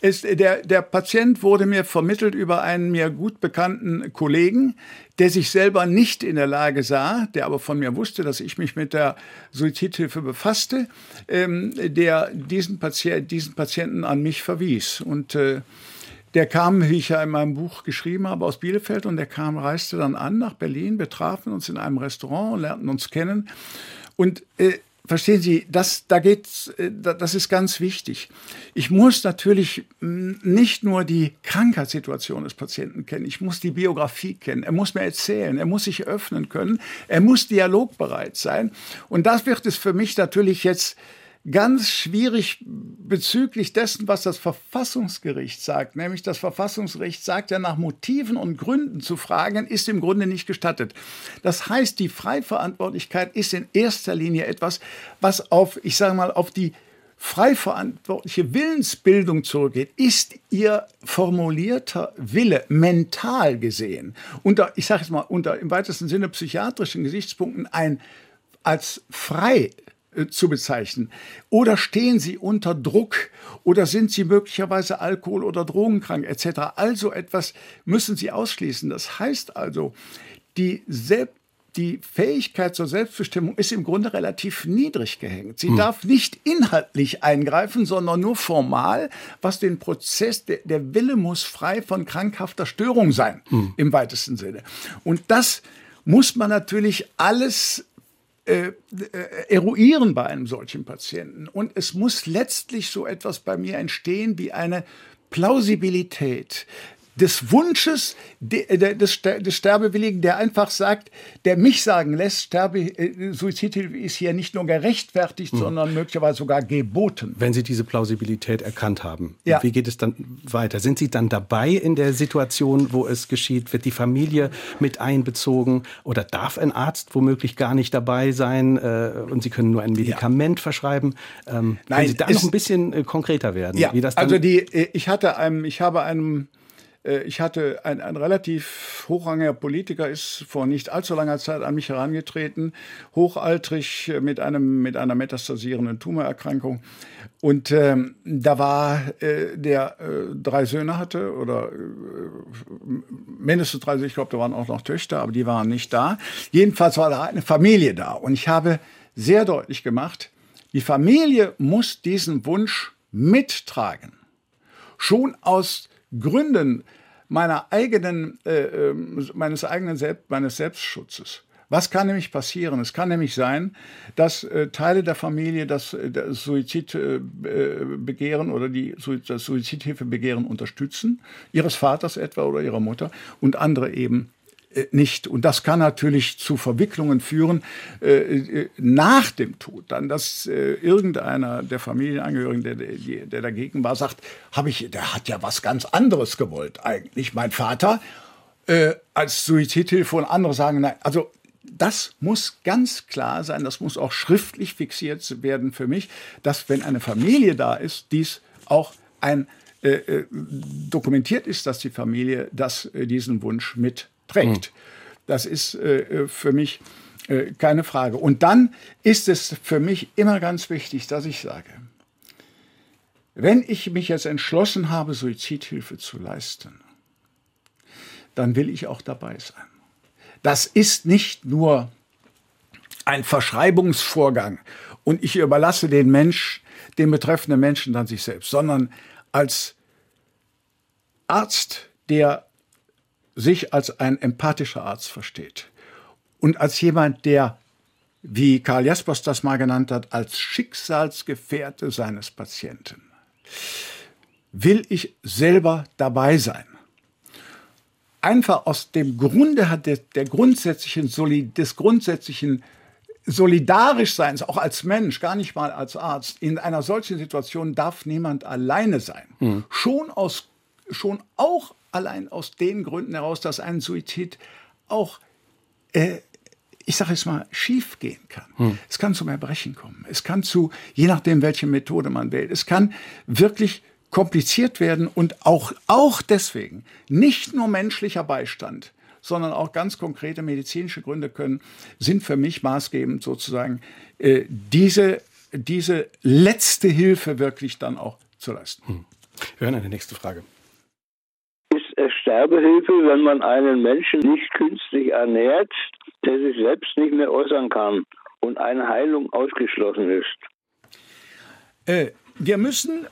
Es, der, der Patient wurde mir vermittelt über einen mir gut bekannten Kollegen, der sich selber nicht in der Lage sah, der aber von mir wusste, dass ich mich mit der Suizidhilfe befasste, ähm, der diesen, Patient, diesen Patienten an mich verwies. Und äh, der kam, wie ich ja in meinem Buch geschrieben habe, aus Bielefeld und der kam, reiste dann an nach Berlin. Wir trafen uns in einem Restaurant lernten uns kennen. Und äh, verstehen Sie, das, da geht's, äh, das ist ganz wichtig. Ich muss natürlich nicht nur die Krankheitssituation des Patienten kennen, ich muss die Biografie kennen. Er muss mir erzählen, er muss sich öffnen können, er muss dialogbereit sein. Und das wird es für mich natürlich jetzt ganz schwierig bezüglich dessen, was das Verfassungsgericht sagt. Nämlich das Verfassungsgericht sagt ja, nach Motiven und Gründen zu fragen, ist im Grunde nicht gestattet. Das heißt, die Freiverantwortlichkeit ist in erster Linie etwas, was auf, ich sage mal, auf die freiverantwortliche Willensbildung zurückgeht, ist ihr formulierter Wille mental gesehen unter, ich sage es mal, unter im weitesten Sinne psychiatrischen Gesichtspunkten ein als frei zu bezeichnen? Oder stehen sie unter Druck oder sind sie möglicherweise alkohol- oder drogenkrank etc.? Also etwas müssen sie ausschließen. Das heißt also, die, Selbst die Fähigkeit zur Selbstbestimmung ist im Grunde relativ niedrig gehängt. Sie hm. darf nicht inhaltlich eingreifen, sondern nur formal, was den Prozess, der, der Wille muss frei von krankhafter Störung sein, hm. im weitesten Sinne. Und das muss man natürlich alles äh, äh, eruieren bei einem solchen Patienten. Und es muss letztlich so etwas bei mir entstehen wie eine Plausibilität, des Wunsches äh, des, des Sterbewilligen, der einfach sagt, der mich sagen lässt, Sterbe, äh, Suizidhilfe ist hier nicht nur gerechtfertigt, mhm. sondern möglicherweise sogar geboten. Wenn Sie diese Plausibilität erkannt haben, ja. wie geht es dann weiter? Sind Sie dann dabei in der Situation, wo es geschieht? Wird die Familie mit einbezogen oder darf ein Arzt womöglich gar nicht dabei sein äh, und Sie können nur ein Medikament ja. verschreiben? Ähm, Nein, können Sie da noch ein bisschen äh, konkreter werden? Ja, also die, äh, ich hatte einem, ich habe einem ich hatte ein, ein relativ hochrangiger Politiker ist vor nicht allzu langer Zeit an mich herangetreten, hochaltrig äh, mit einem mit einer metastasierenden Tumorerkrankung. Und ähm, da war äh, der äh, drei Söhne hatte oder äh, mindestens drei, ich glaube, da waren auch noch Töchter, aber die waren nicht da. Jedenfalls war da eine Familie da und ich habe sehr deutlich gemacht, die Familie muss diesen Wunsch mittragen. Schon aus Gründen meiner eigenen, äh, ähm, meines eigenen Selbst, meines Selbstschutzes. Was kann nämlich passieren? Es kann nämlich sein, dass äh, Teile der Familie das, äh, das Suizidbegehren äh, oder die, das Suizidhilfebegehren unterstützen, ihres Vaters etwa oder ihrer Mutter, und andere eben äh, nicht. Und das kann natürlich zu Verwicklungen führen äh, äh, nach dem Tod. Dann, dass äh, irgendeiner der Familienangehörigen, der, der, dagegen war, sagt, habe ich, der hat ja was ganz anderes gewollt eigentlich. Mein Vater äh, als Suizidhilfe und andere sagen, nein, also das muss ganz klar sein, das muss auch schriftlich fixiert werden für mich, dass wenn eine Familie da ist, dies auch ein äh, äh dokumentiert ist, dass die Familie das, äh, diesen Wunsch mitträgt. Mhm. Das ist äh, äh, für mich äh, keine Frage. Und dann ist es für mich immer ganz wichtig, dass ich sage, wenn ich mich jetzt entschlossen habe, Suizidhilfe zu leisten, dann will ich auch dabei sein. Das ist nicht nur ein Verschreibungsvorgang und ich überlasse den Mensch, den betreffenden Menschen dann sich selbst, sondern als Arzt, der sich als ein empathischer Arzt versteht und als jemand, der, wie Karl Jaspers das mal genannt hat, als Schicksalsgefährte seines Patienten, will ich selber dabei sein einfach aus dem Grunde hat der, der grundsätzlichen Solid, des grundsätzlichen Solidarischseins, auch als Mensch, gar nicht mal als Arzt, in einer solchen Situation darf niemand alleine sein. Mhm. Schon aus, schon auch allein aus den Gründen heraus, dass ein Suizid auch, äh, ich sage es mal, schief gehen kann. Mhm. Es kann zum Erbrechen kommen. Es kann zu, je nachdem, welche Methode man wählt, es kann wirklich kompliziert werden und auch, auch deswegen nicht nur menschlicher Beistand, sondern auch ganz konkrete medizinische Gründe können, sind für mich maßgebend sozusagen äh, diese, diese letzte Hilfe wirklich dann auch zu leisten. Hm. Wir hören eine nächste Frage. Sterbehilfe, wenn man einen Menschen nicht künstlich ernährt, der sich selbst nicht mehr äußern kann und eine Heilung ausgeschlossen ist? Äh, wir müssen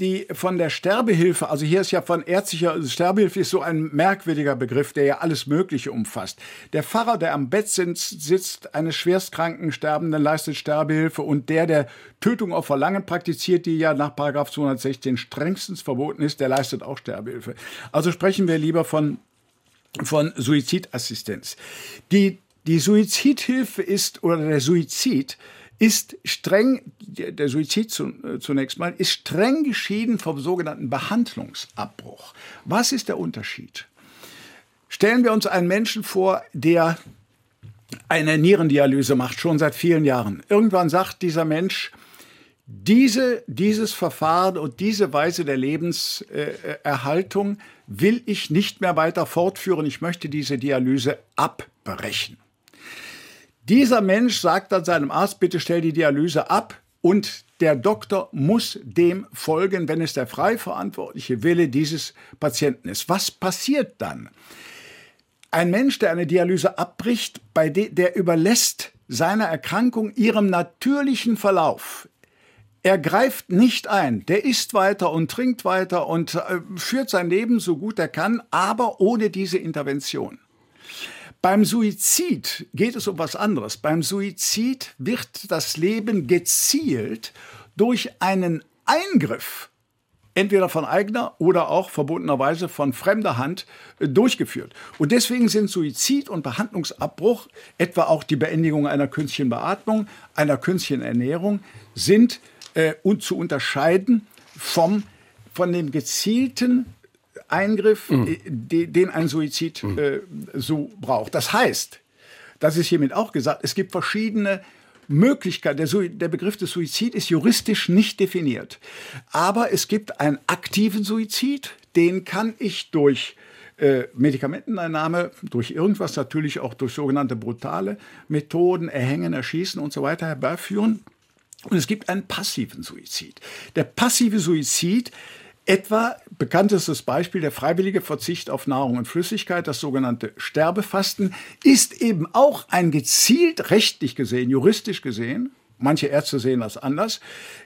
die von der Sterbehilfe, also hier ist ja von ärztlicher also Sterbehilfe ist so ein merkwürdiger Begriff, der ja alles Mögliche umfasst. Der Pfarrer, der am Bett sitzt, eines schwerstkranken Sterbenden leistet Sterbehilfe und der, der Tötung auf Verlangen praktiziert, die ja nach 216 strengstens verboten ist, der leistet auch Sterbehilfe. Also sprechen wir lieber von, von Suizidassistenz. Die, die Suizidhilfe ist, oder der Suizid, ist streng, der Suizid äh, zunächst mal, ist streng geschieden vom sogenannten Behandlungsabbruch. Was ist der Unterschied? Stellen wir uns einen Menschen vor, der eine Nierendialyse macht, schon seit vielen Jahren. Irgendwann sagt dieser Mensch, diese, dieses Verfahren und diese Weise der Lebenserhaltung will ich nicht mehr weiter fortführen. Ich möchte diese Dialyse abbrechen. Dieser Mensch sagt dann seinem Arzt, bitte stell die Dialyse ab und der Doktor muss dem folgen, wenn es der frei verantwortliche Wille dieses Patienten ist. Was passiert dann? Ein Mensch, der eine Dialyse abbricht, bei de der überlässt seiner Erkrankung ihrem natürlichen Verlauf. Er greift nicht ein, der isst weiter und trinkt weiter und äh, führt sein Leben so gut er kann, aber ohne diese Intervention. Beim Suizid geht es um was anderes. Beim Suizid wird das Leben gezielt durch einen Eingriff entweder von eigener oder auch verbundenerweise von fremder Hand äh, durchgeführt. Und deswegen sind Suizid und Behandlungsabbruch, etwa auch die Beendigung einer künstlichen Beatmung, einer künstlichen Ernährung, sind äh, und zu unterscheiden vom, von dem gezielten Eingriff, mhm. Äh, den ein Suizid mhm. äh, so braucht. Das heißt, das ist hiermit auch gesagt, es gibt verschiedene Möglichkeiten. Der, der, Begriff des Suizid ist juristisch nicht definiert. Aber es gibt einen aktiven Suizid, den kann ich durch äh, Medikamenteneinnahme, durch irgendwas natürlich auch durch sogenannte brutale Methoden, Erhängen, Erschießen und so weiter herbeiführen. Und es gibt einen passiven Suizid. Der passive Suizid Etwa bekanntestes Beispiel der freiwillige Verzicht auf Nahrung und Flüssigkeit, das sogenannte Sterbefasten, ist eben auch ein gezielt rechtlich gesehen, juristisch gesehen, manche Ärzte sehen das anders,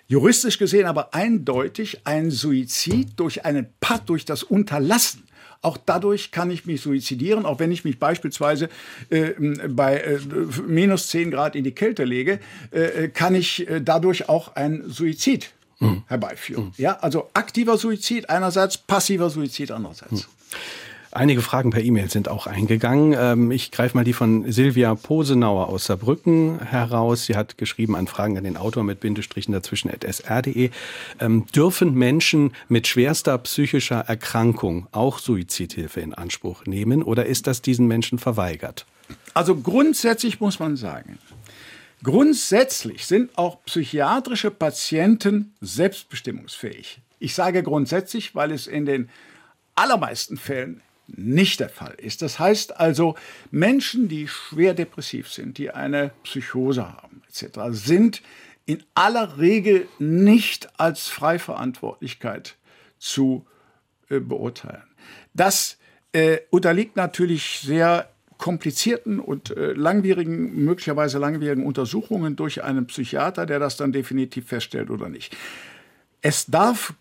juristisch gesehen aber eindeutig ein Suizid durch einen Patt, durch das Unterlassen. Auch dadurch kann ich mich suizidieren, auch wenn ich mich beispielsweise äh, bei äh, minus 10 Grad in die Kälte lege, äh, kann ich äh, dadurch auch ein Suizid mhm. herbeiführen. Mhm. Ja, also aktiver Suizid einerseits, passiver Suizid andererseits. Mhm. Einige Fragen per E-Mail sind auch eingegangen. Ähm, ich greife mal die von Silvia Posenauer aus Saarbrücken heraus. Sie hat geschrieben an Fragen an den Autor mit Bindestrichen dazwischen at sr.de. Ähm, dürfen Menschen mit schwerster psychischer Erkrankung auch Suizidhilfe in Anspruch nehmen oder ist das diesen Menschen verweigert? Also grundsätzlich muss man sagen, grundsätzlich sind auch psychiatrische Patienten selbstbestimmungsfähig. Ich sage grundsätzlich, weil es in den allermeisten Fällen nicht der Fall ist. Das heißt also, Menschen, die schwer depressiv sind, die eine Psychose haben etc., sind in aller Regel nicht als Freiverantwortlichkeit zu äh, beurteilen. Das äh, unterliegt natürlich sehr komplizierten und äh, langwierigen, möglicherweise langwierigen Untersuchungen durch einen Psychiater, der das dann definitiv feststellt oder nicht. Es darf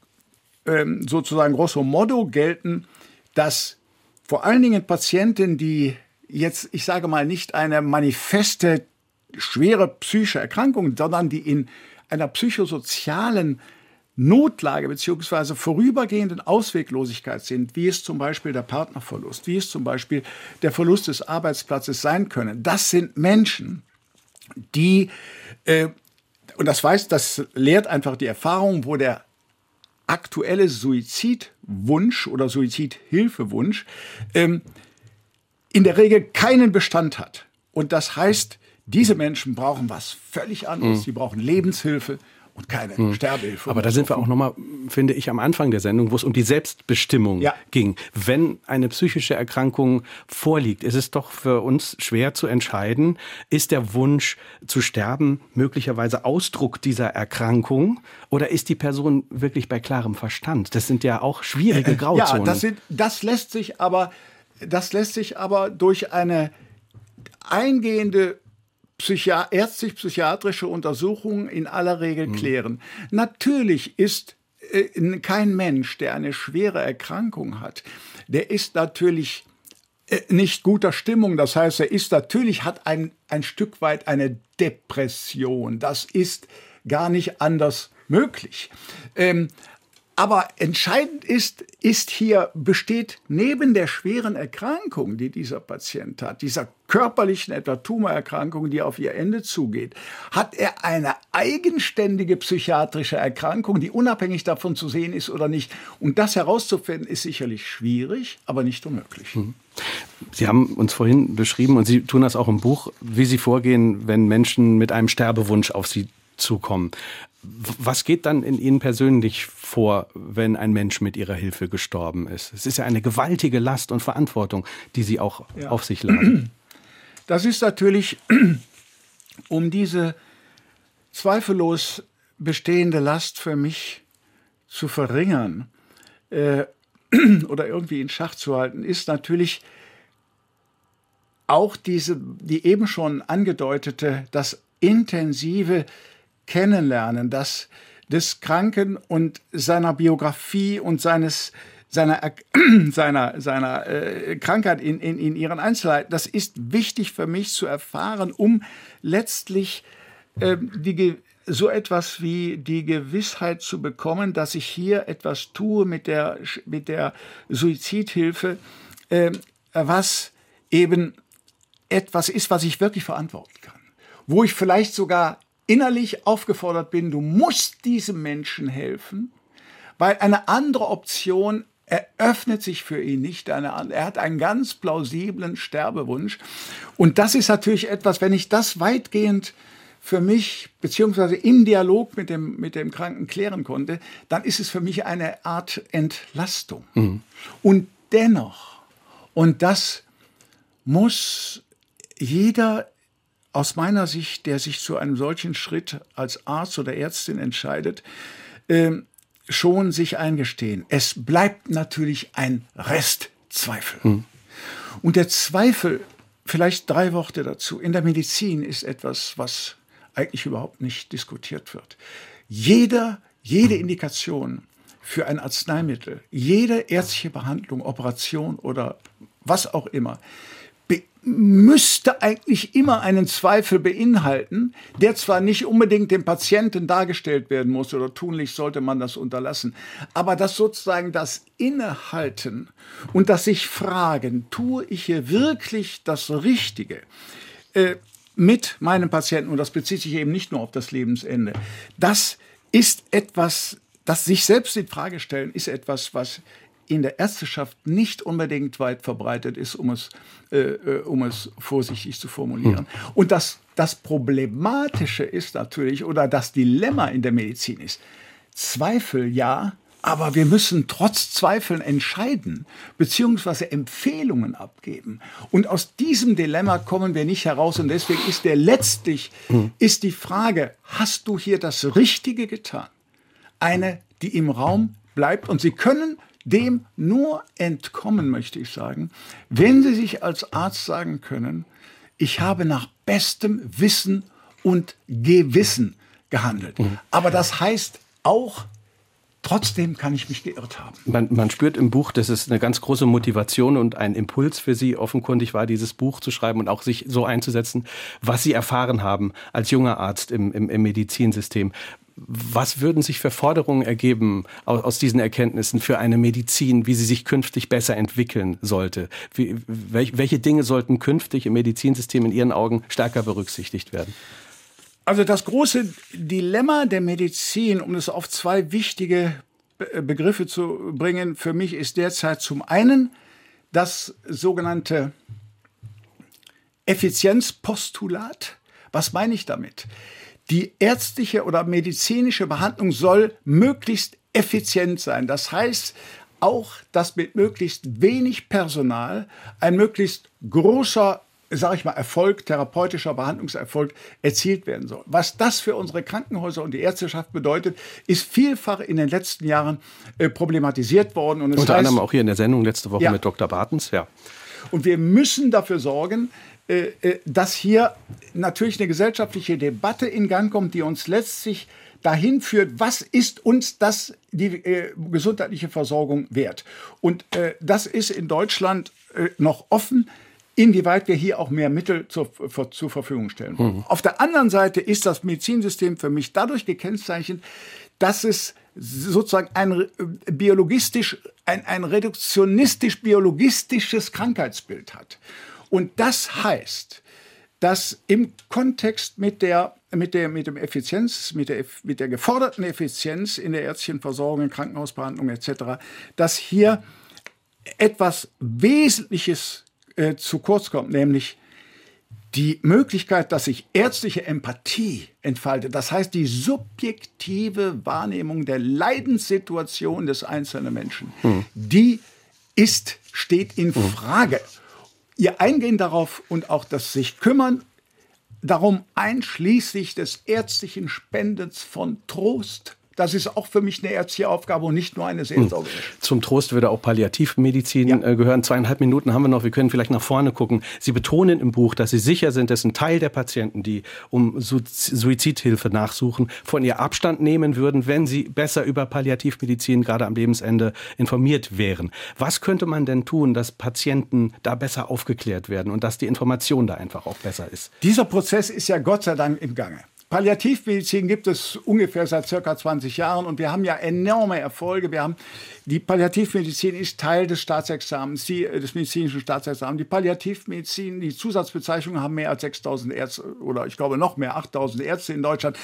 ähm, sozusagen grosso modo gelten, dass vor allen Dingen Patienten, die jetzt, ich sage mal, nicht eine manifeste schwere psychische Erkrankung, sondern die in einer psychosozialen Notlage beziehungsweise vorübergehenden Ausweglosigkeit sind, wie es zum Beispiel der Partnerverlust, wie es zum Beispiel der Verlust des Arbeitsplatzes sein können. Das sind Menschen, die, äh, und das weiß, das lehrt einfach die Erfahrung, wo der aktuelle Suizidwunsch oder Suizidhilfewunsch ähm, in der Regel keinen Bestand hat. Und das heißt, diese Menschen brauchen was völlig anderes. Mhm. Sie brauchen Lebenshilfe und keine hm. Sterbehilfe. Aber da sind wir auch nochmal, finde ich, am Anfang der Sendung, wo es um die Selbstbestimmung ja. ging. Wenn eine psychische Erkrankung vorliegt, ist es doch für uns schwer zu entscheiden, ist der Wunsch zu sterben möglicherweise Ausdruck dieser Erkrankung oder ist die Person wirklich bei klarem Verstand? Das sind ja auch schwierige Grauzonen. Ja, das, sind, das lässt sich aber, das lässt sich aber durch eine eingehende Psychi ärztlich-psychiatrische Untersuchungen in aller Regel mhm. klären. Natürlich ist äh, kein Mensch, der eine schwere Erkrankung hat, der ist natürlich äh, nicht guter Stimmung. Das heißt, er ist natürlich, hat ein, ein Stück weit eine Depression. Das ist gar nicht anders möglich. Ähm, aber entscheidend ist, ist hier, besteht neben der schweren Erkrankung, die dieser Patient hat, dieser körperlichen, etwa Tumorerkrankung, die auf ihr Ende zugeht, hat er eine eigenständige psychiatrische Erkrankung, die unabhängig davon zu sehen ist oder nicht. Und das herauszufinden, ist sicherlich schwierig, aber nicht unmöglich. Mhm. Sie haben uns vorhin beschrieben, und Sie tun das auch im Buch, wie Sie vorgehen, wenn Menschen mit einem Sterbewunsch auf Sie zukommen. Was geht dann in Ihnen persönlich vor, wenn ein Mensch mit Ihrer Hilfe gestorben ist? Es ist ja eine gewaltige Last und Verantwortung, die Sie auch ja. auf sich laden. Das ist natürlich, um diese zweifellos bestehende Last für mich zu verringern äh, oder irgendwie in Schach zu halten, ist natürlich auch diese, die eben schon angedeutete, das intensive Kennenlernen, das des Kranken und seiner Biografie und seines seiner, seiner, seiner äh, Krankheit in, in, in ihren Einzelheiten. Das ist wichtig für mich zu erfahren, um letztlich äh, die, so etwas wie die Gewissheit zu bekommen, dass ich hier etwas tue mit der, mit der Suizidhilfe, äh, was eben etwas ist, was ich wirklich verantworten kann. Wo ich vielleicht sogar innerlich aufgefordert bin, du musst diesem Menschen helfen, weil eine andere Option eröffnet sich für ihn nicht. Eine, er hat einen ganz plausiblen Sterbewunsch. Und das ist natürlich etwas, wenn ich das weitgehend für mich beziehungsweise im Dialog mit dem, mit dem Kranken klären konnte, dann ist es für mich eine Art Entlastung. Mhm. Und dennoch, und das muss jeder aus meiner Sicht, der sich zu einem solchen Schritt als Arzt oder Ärztin entscheidet, äh, schon sich eingestehen. Es bleibt natürlich ein Restzweifel. Hm. Und der Zweifel, vielleicht drei Worte dazu, in der Medizin ist etwas, was eigentlich überhaupt nicht diskutiert wird. Jeder, jede Indikation für ein Arzneimittel, jede ärztliche Behandlung, Operation oder was auch immer, müsste eigentlich immer einen Zweifel beinhalten, der zwar nicht unbedingt dem Patienten dargestellt werden muss oder tunlich sollte man das unterlassen, aber dass sozusagen das Innehalten und das sich fragen, tue ich hier wirklich das Richtige äh, mit meinem Patienten, und das bezieht sich eben nicht nur auf das Lebensende, das ist etwas, das sich selbst in Frage stellen, ist etwas, was in der Ärzteschaft nicht unbedingt weit verbreitet ist, um es, äh, äh, um es vorsichtig zu formulieren. Hm. Und das, das Problematische ist natürlich, oder das Dilemma in der Medizin ist, Zweifel ja, aber wir müssen trotz Zweifeln entscheiden, beziehungsweise Empfehlungen abgeben. Und aus diesem Dilemma kommen wir nicht heraus. Und deswegen ist der letztlich, hm. ist die Frage, hast du hier das Richtige getan? Eine, die im Raum bleibt. Und Sie können dem nur entkommen, möchte ich sagen, wenn Sie sich als Arzt sagen können, ich habe nach bestem Wissen und Gewissen gehandelt. Mhm. Aber das heißt auch, Trotzdem kann ich mich geirrt haben. Man, man, spürt im Buch, dass es eine ganz große Motivation und ein Impuls für Sie offenkundig war, dieses Buch zu schreiben und auch sich so einzusetzen, was Sie erfahren haben als junger Arzt im, im, im Medizinsystem. Was würden sich für Forderungen ergeben aus, aus, diesen Erkenntnissen für eine Medizin, wie sie sich künftig besser entwickeln sollte? Wie, welch, welche Dinge sollten künftig im Medizinsystem in Ihren Augen stärker berücksichtigt werden? Also das große Dilemma der Medizin, um es auf zwei wichtige Begriffe zu bringen, für mich ist derzeit zum einen das sogenannte Effizienzpostulat. Was meine ich damit? Die ärztliche oder medizinische Behandlung soll möglichst effizient sein. Das heißt auch, dass mit möglichst wenig Personal ein möglichst großer sage ich mal, Erfolg, therapeutischer Behandlungserfolg erzielt werden soll. Was das für unsere Krankenhäuser und die Ärzteschaft bedeutet, ist vielfach in den letzten Jahren äh, problematisiert worden. Unter heißt, anderem auch hier in der Sendung letzte Woche ja. mit Dr. Bartens. Ja. Und wir müssen dafür sorgen, dass hier natürlich eine gesellschaftliche Debatte in Gang kommt, die uns letztlich dahin führt, was ist uns das, die äh, gesundheitliche Versorgung wert? Und äh, das ist in Deutschland äh, noch offen, inwieweit wir hier auch mehr Mittel zur, für, zur Verfügung stellen. Mhm. Auf der anderen Seite ist das Medizinsystem für mich dadurch gekennzeichnet, dass es sozusagen ein biologistisch, ein, ein reduktionistisch-biologistisches Krankheitsbild hat. Und das heißt, dass im Kontext mit der, mit der, mit dem Effizienz, mit der, mit der geforderten Effizienz in der ärztlichen Versorgung, in Krankenhausbehandlung etc., dass hier etwas Wesentliches äh, zu kurz kommt, nämlich die Möglichkeit, dass sich ärztliche Empathie entfaltet, das heißt die subjektive Wahrnehmung der Leidenssituation des einzelnen Menschen, hm. die ist, steht in hm. Frage. Hm ihr Eingehen darauf und auch das sich kümmern. Darum einschließlich des ärztlichen Spendens von Trost das ist auch für mich eine ärztliche Aufgabe und nicht nur eine seelsorgerische. Hm. Zum Trost würde auch Palliativmedizin ja. Äh, gehören. Zweieinhalb Minuten haben wir noch. Wir können vielleicht nach vorne gucken. Sie betonen im Buch, dass Sie sicher sind, dass ein Teil der Patienten, die um Suizidhilfe nachsuchen, von ihr Abstand nehmen würden, wenn sie besser über Palliativmedizin gerade am Lebensende informiert wären. Was könnte man denn tun, dass Patienten da besser aufgeklärt werden und dass die Information da einfach auch besser ist? Dieser Prozess ist ja Gott sei Dank im Gange. Palliativmedizin gibt es ungefähr seit circa 20 Jahren und wir haben ja enorme Erfolge. Wir haben die Palliativmedizin ist Teil des Staatsexamens, die, des medizinischen Staatsexamens. Die Palliativmedizin, die Zusatzbezeichnungen haben mehr als 6000 Ärzte oder ich glaube noch mehr, 8000 Ärzte in Deutschland.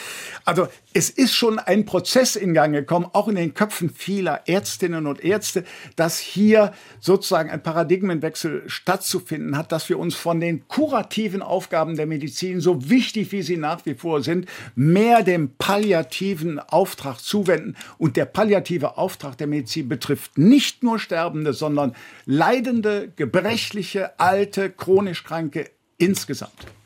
Also es ist schon ein Prozess in Gang gekommen, auch in den Köpfen vieler Ärztinnen und Ärzte, dass hier sozusagen ein Paradigmenwechsel stattzufinden hat, dass wir uns von den kurativen Aufgaben der Medizin, so wichtig wie sie nach wie vor sind, mehr dem palliativen Auftrag zuwenden. Und der palliative Auftrag der Medizin betrifft nicht nur Sterbende, sondern leidende, gebrechliche, alte, chronisch Kranke insgesamt.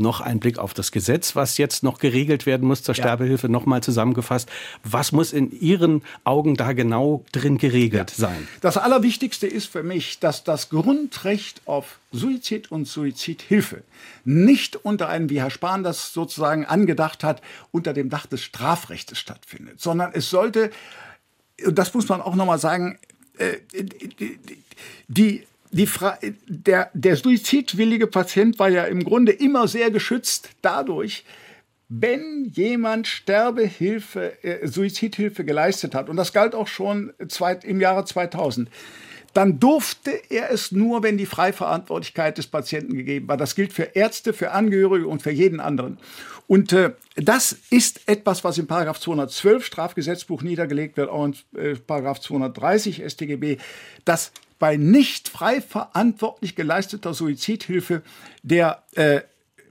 Noch ein Blick auf das Gesetz, was jetzt noch geregelt werden muss zur ja. Sterbehilfe, nochmal zusammengefasst. Was muss in Ihren Augen da genau drin geregelt ja. sein? Das Allerwichtigste ist für mich, dass das Grundrecht auf Suizid und Suizidhilfe nicht unter einem, wie Herr Spahn das sozusagen angedacht hat, unter dem Dach des Strafrechts stattfindet, sondern es sollte und das muss man auch nochmal sagen, äh, die, die Fra der, der suizidwillige Patient war ja im Grunde immer sehr geschützt dadurch, wenn jemand Sterbehilfe, äh, Suizidhilfe geleistet hat, und das galt auch schon zweit, im Jahre 2000, dann durfte er es nur, wenn die Freiverantwortlichkeit des Patienten gegeben war. Das gilt für Ärzte, für Angehörige und für jeden anderen. Und äh, das ist etwas, was im Paragraph 212 Strafgesetzbuch niedergelegt wird, auch in äh, Paragraph 230 StGB, dass bei nicht frei verantwortlich geleisteter Suizidhilfe der äh,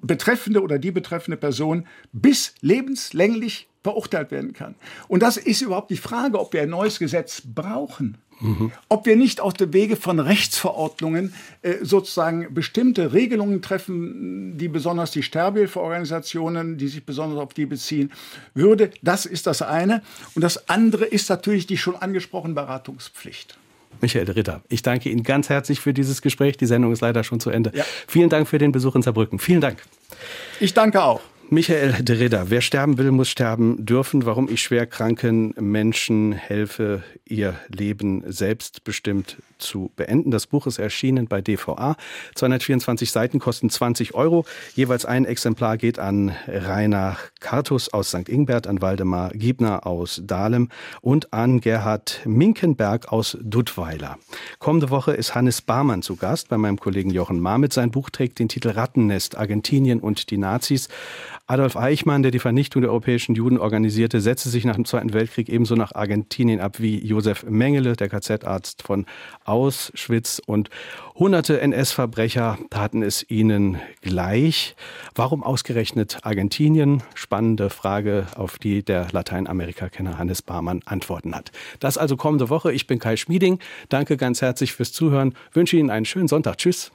betreffende oder die betreffende Person bis lebenslänglich verurteilt werden kann. Und das ist überhaupt die Frage, ob wir ein neues Gesetz brauchen. Mhm. Ob wir nicht auf dem Wege von Rechtsverordnungen äh, sozusagen bestimmte Regelungen treffen, die besonders die Sterbehilfeorganisationen, die sich besonders auf die beziehen, würde. Das ist das eine. Und das andere ist natürlich die schon angesprochene Beratungspflicht. Michael Ritter, ich danke Ihnen ganz herzlich für dieses Gespräch. Die Sendung ist leider schon zu Ende. Ja. Vielen Dank für den Besuch in Saarbrücken. Vielen Dank. Ich danke auch. Michael de Ridder, wer sterben will, muss sterben dürfen. Warum ich schwerkranken Menschen helfe, ihr Leben selbstbestimmt zu beenden. Das Buch ist erschienen bei DVA. 224 Seiten kosten 20 Euro. Jeweils ein Exemplar geht an Rainer Kartus aus St. Ingbert, an Waldemar Giebner aus Dahlem und an Gerhard Minkenberg aus Duttweiler. Kommende Woche ist Hannes Barmann zu Gast bei meinem Kollegen Jochen Marmit. Sein Buch trägt den Titel Rattennest, Argentinien und die Nazis. Adolf Eichmann, der die Vernichtung der europäischen Juden organisierte, setzte sich nach dem Zweiten Weltkrieg ebenso nach Argentinien ab wie Josef Mengele, der KZ-Arzt von Auschwitz. Und hunderte NS-Verbrecher taten es ihnen gleich. Warum ausgerechnet Argentinien? Spannende Frage, auf die der Lateinamerika-Kenner Hannes Barmann Antworten hat. Das also kommende Woche. Ich bin Kai Schmieding. Danke ganz herzlich fürs Zuhören. Wünsche Ihnen einen schönen Sonntag. Tschüss.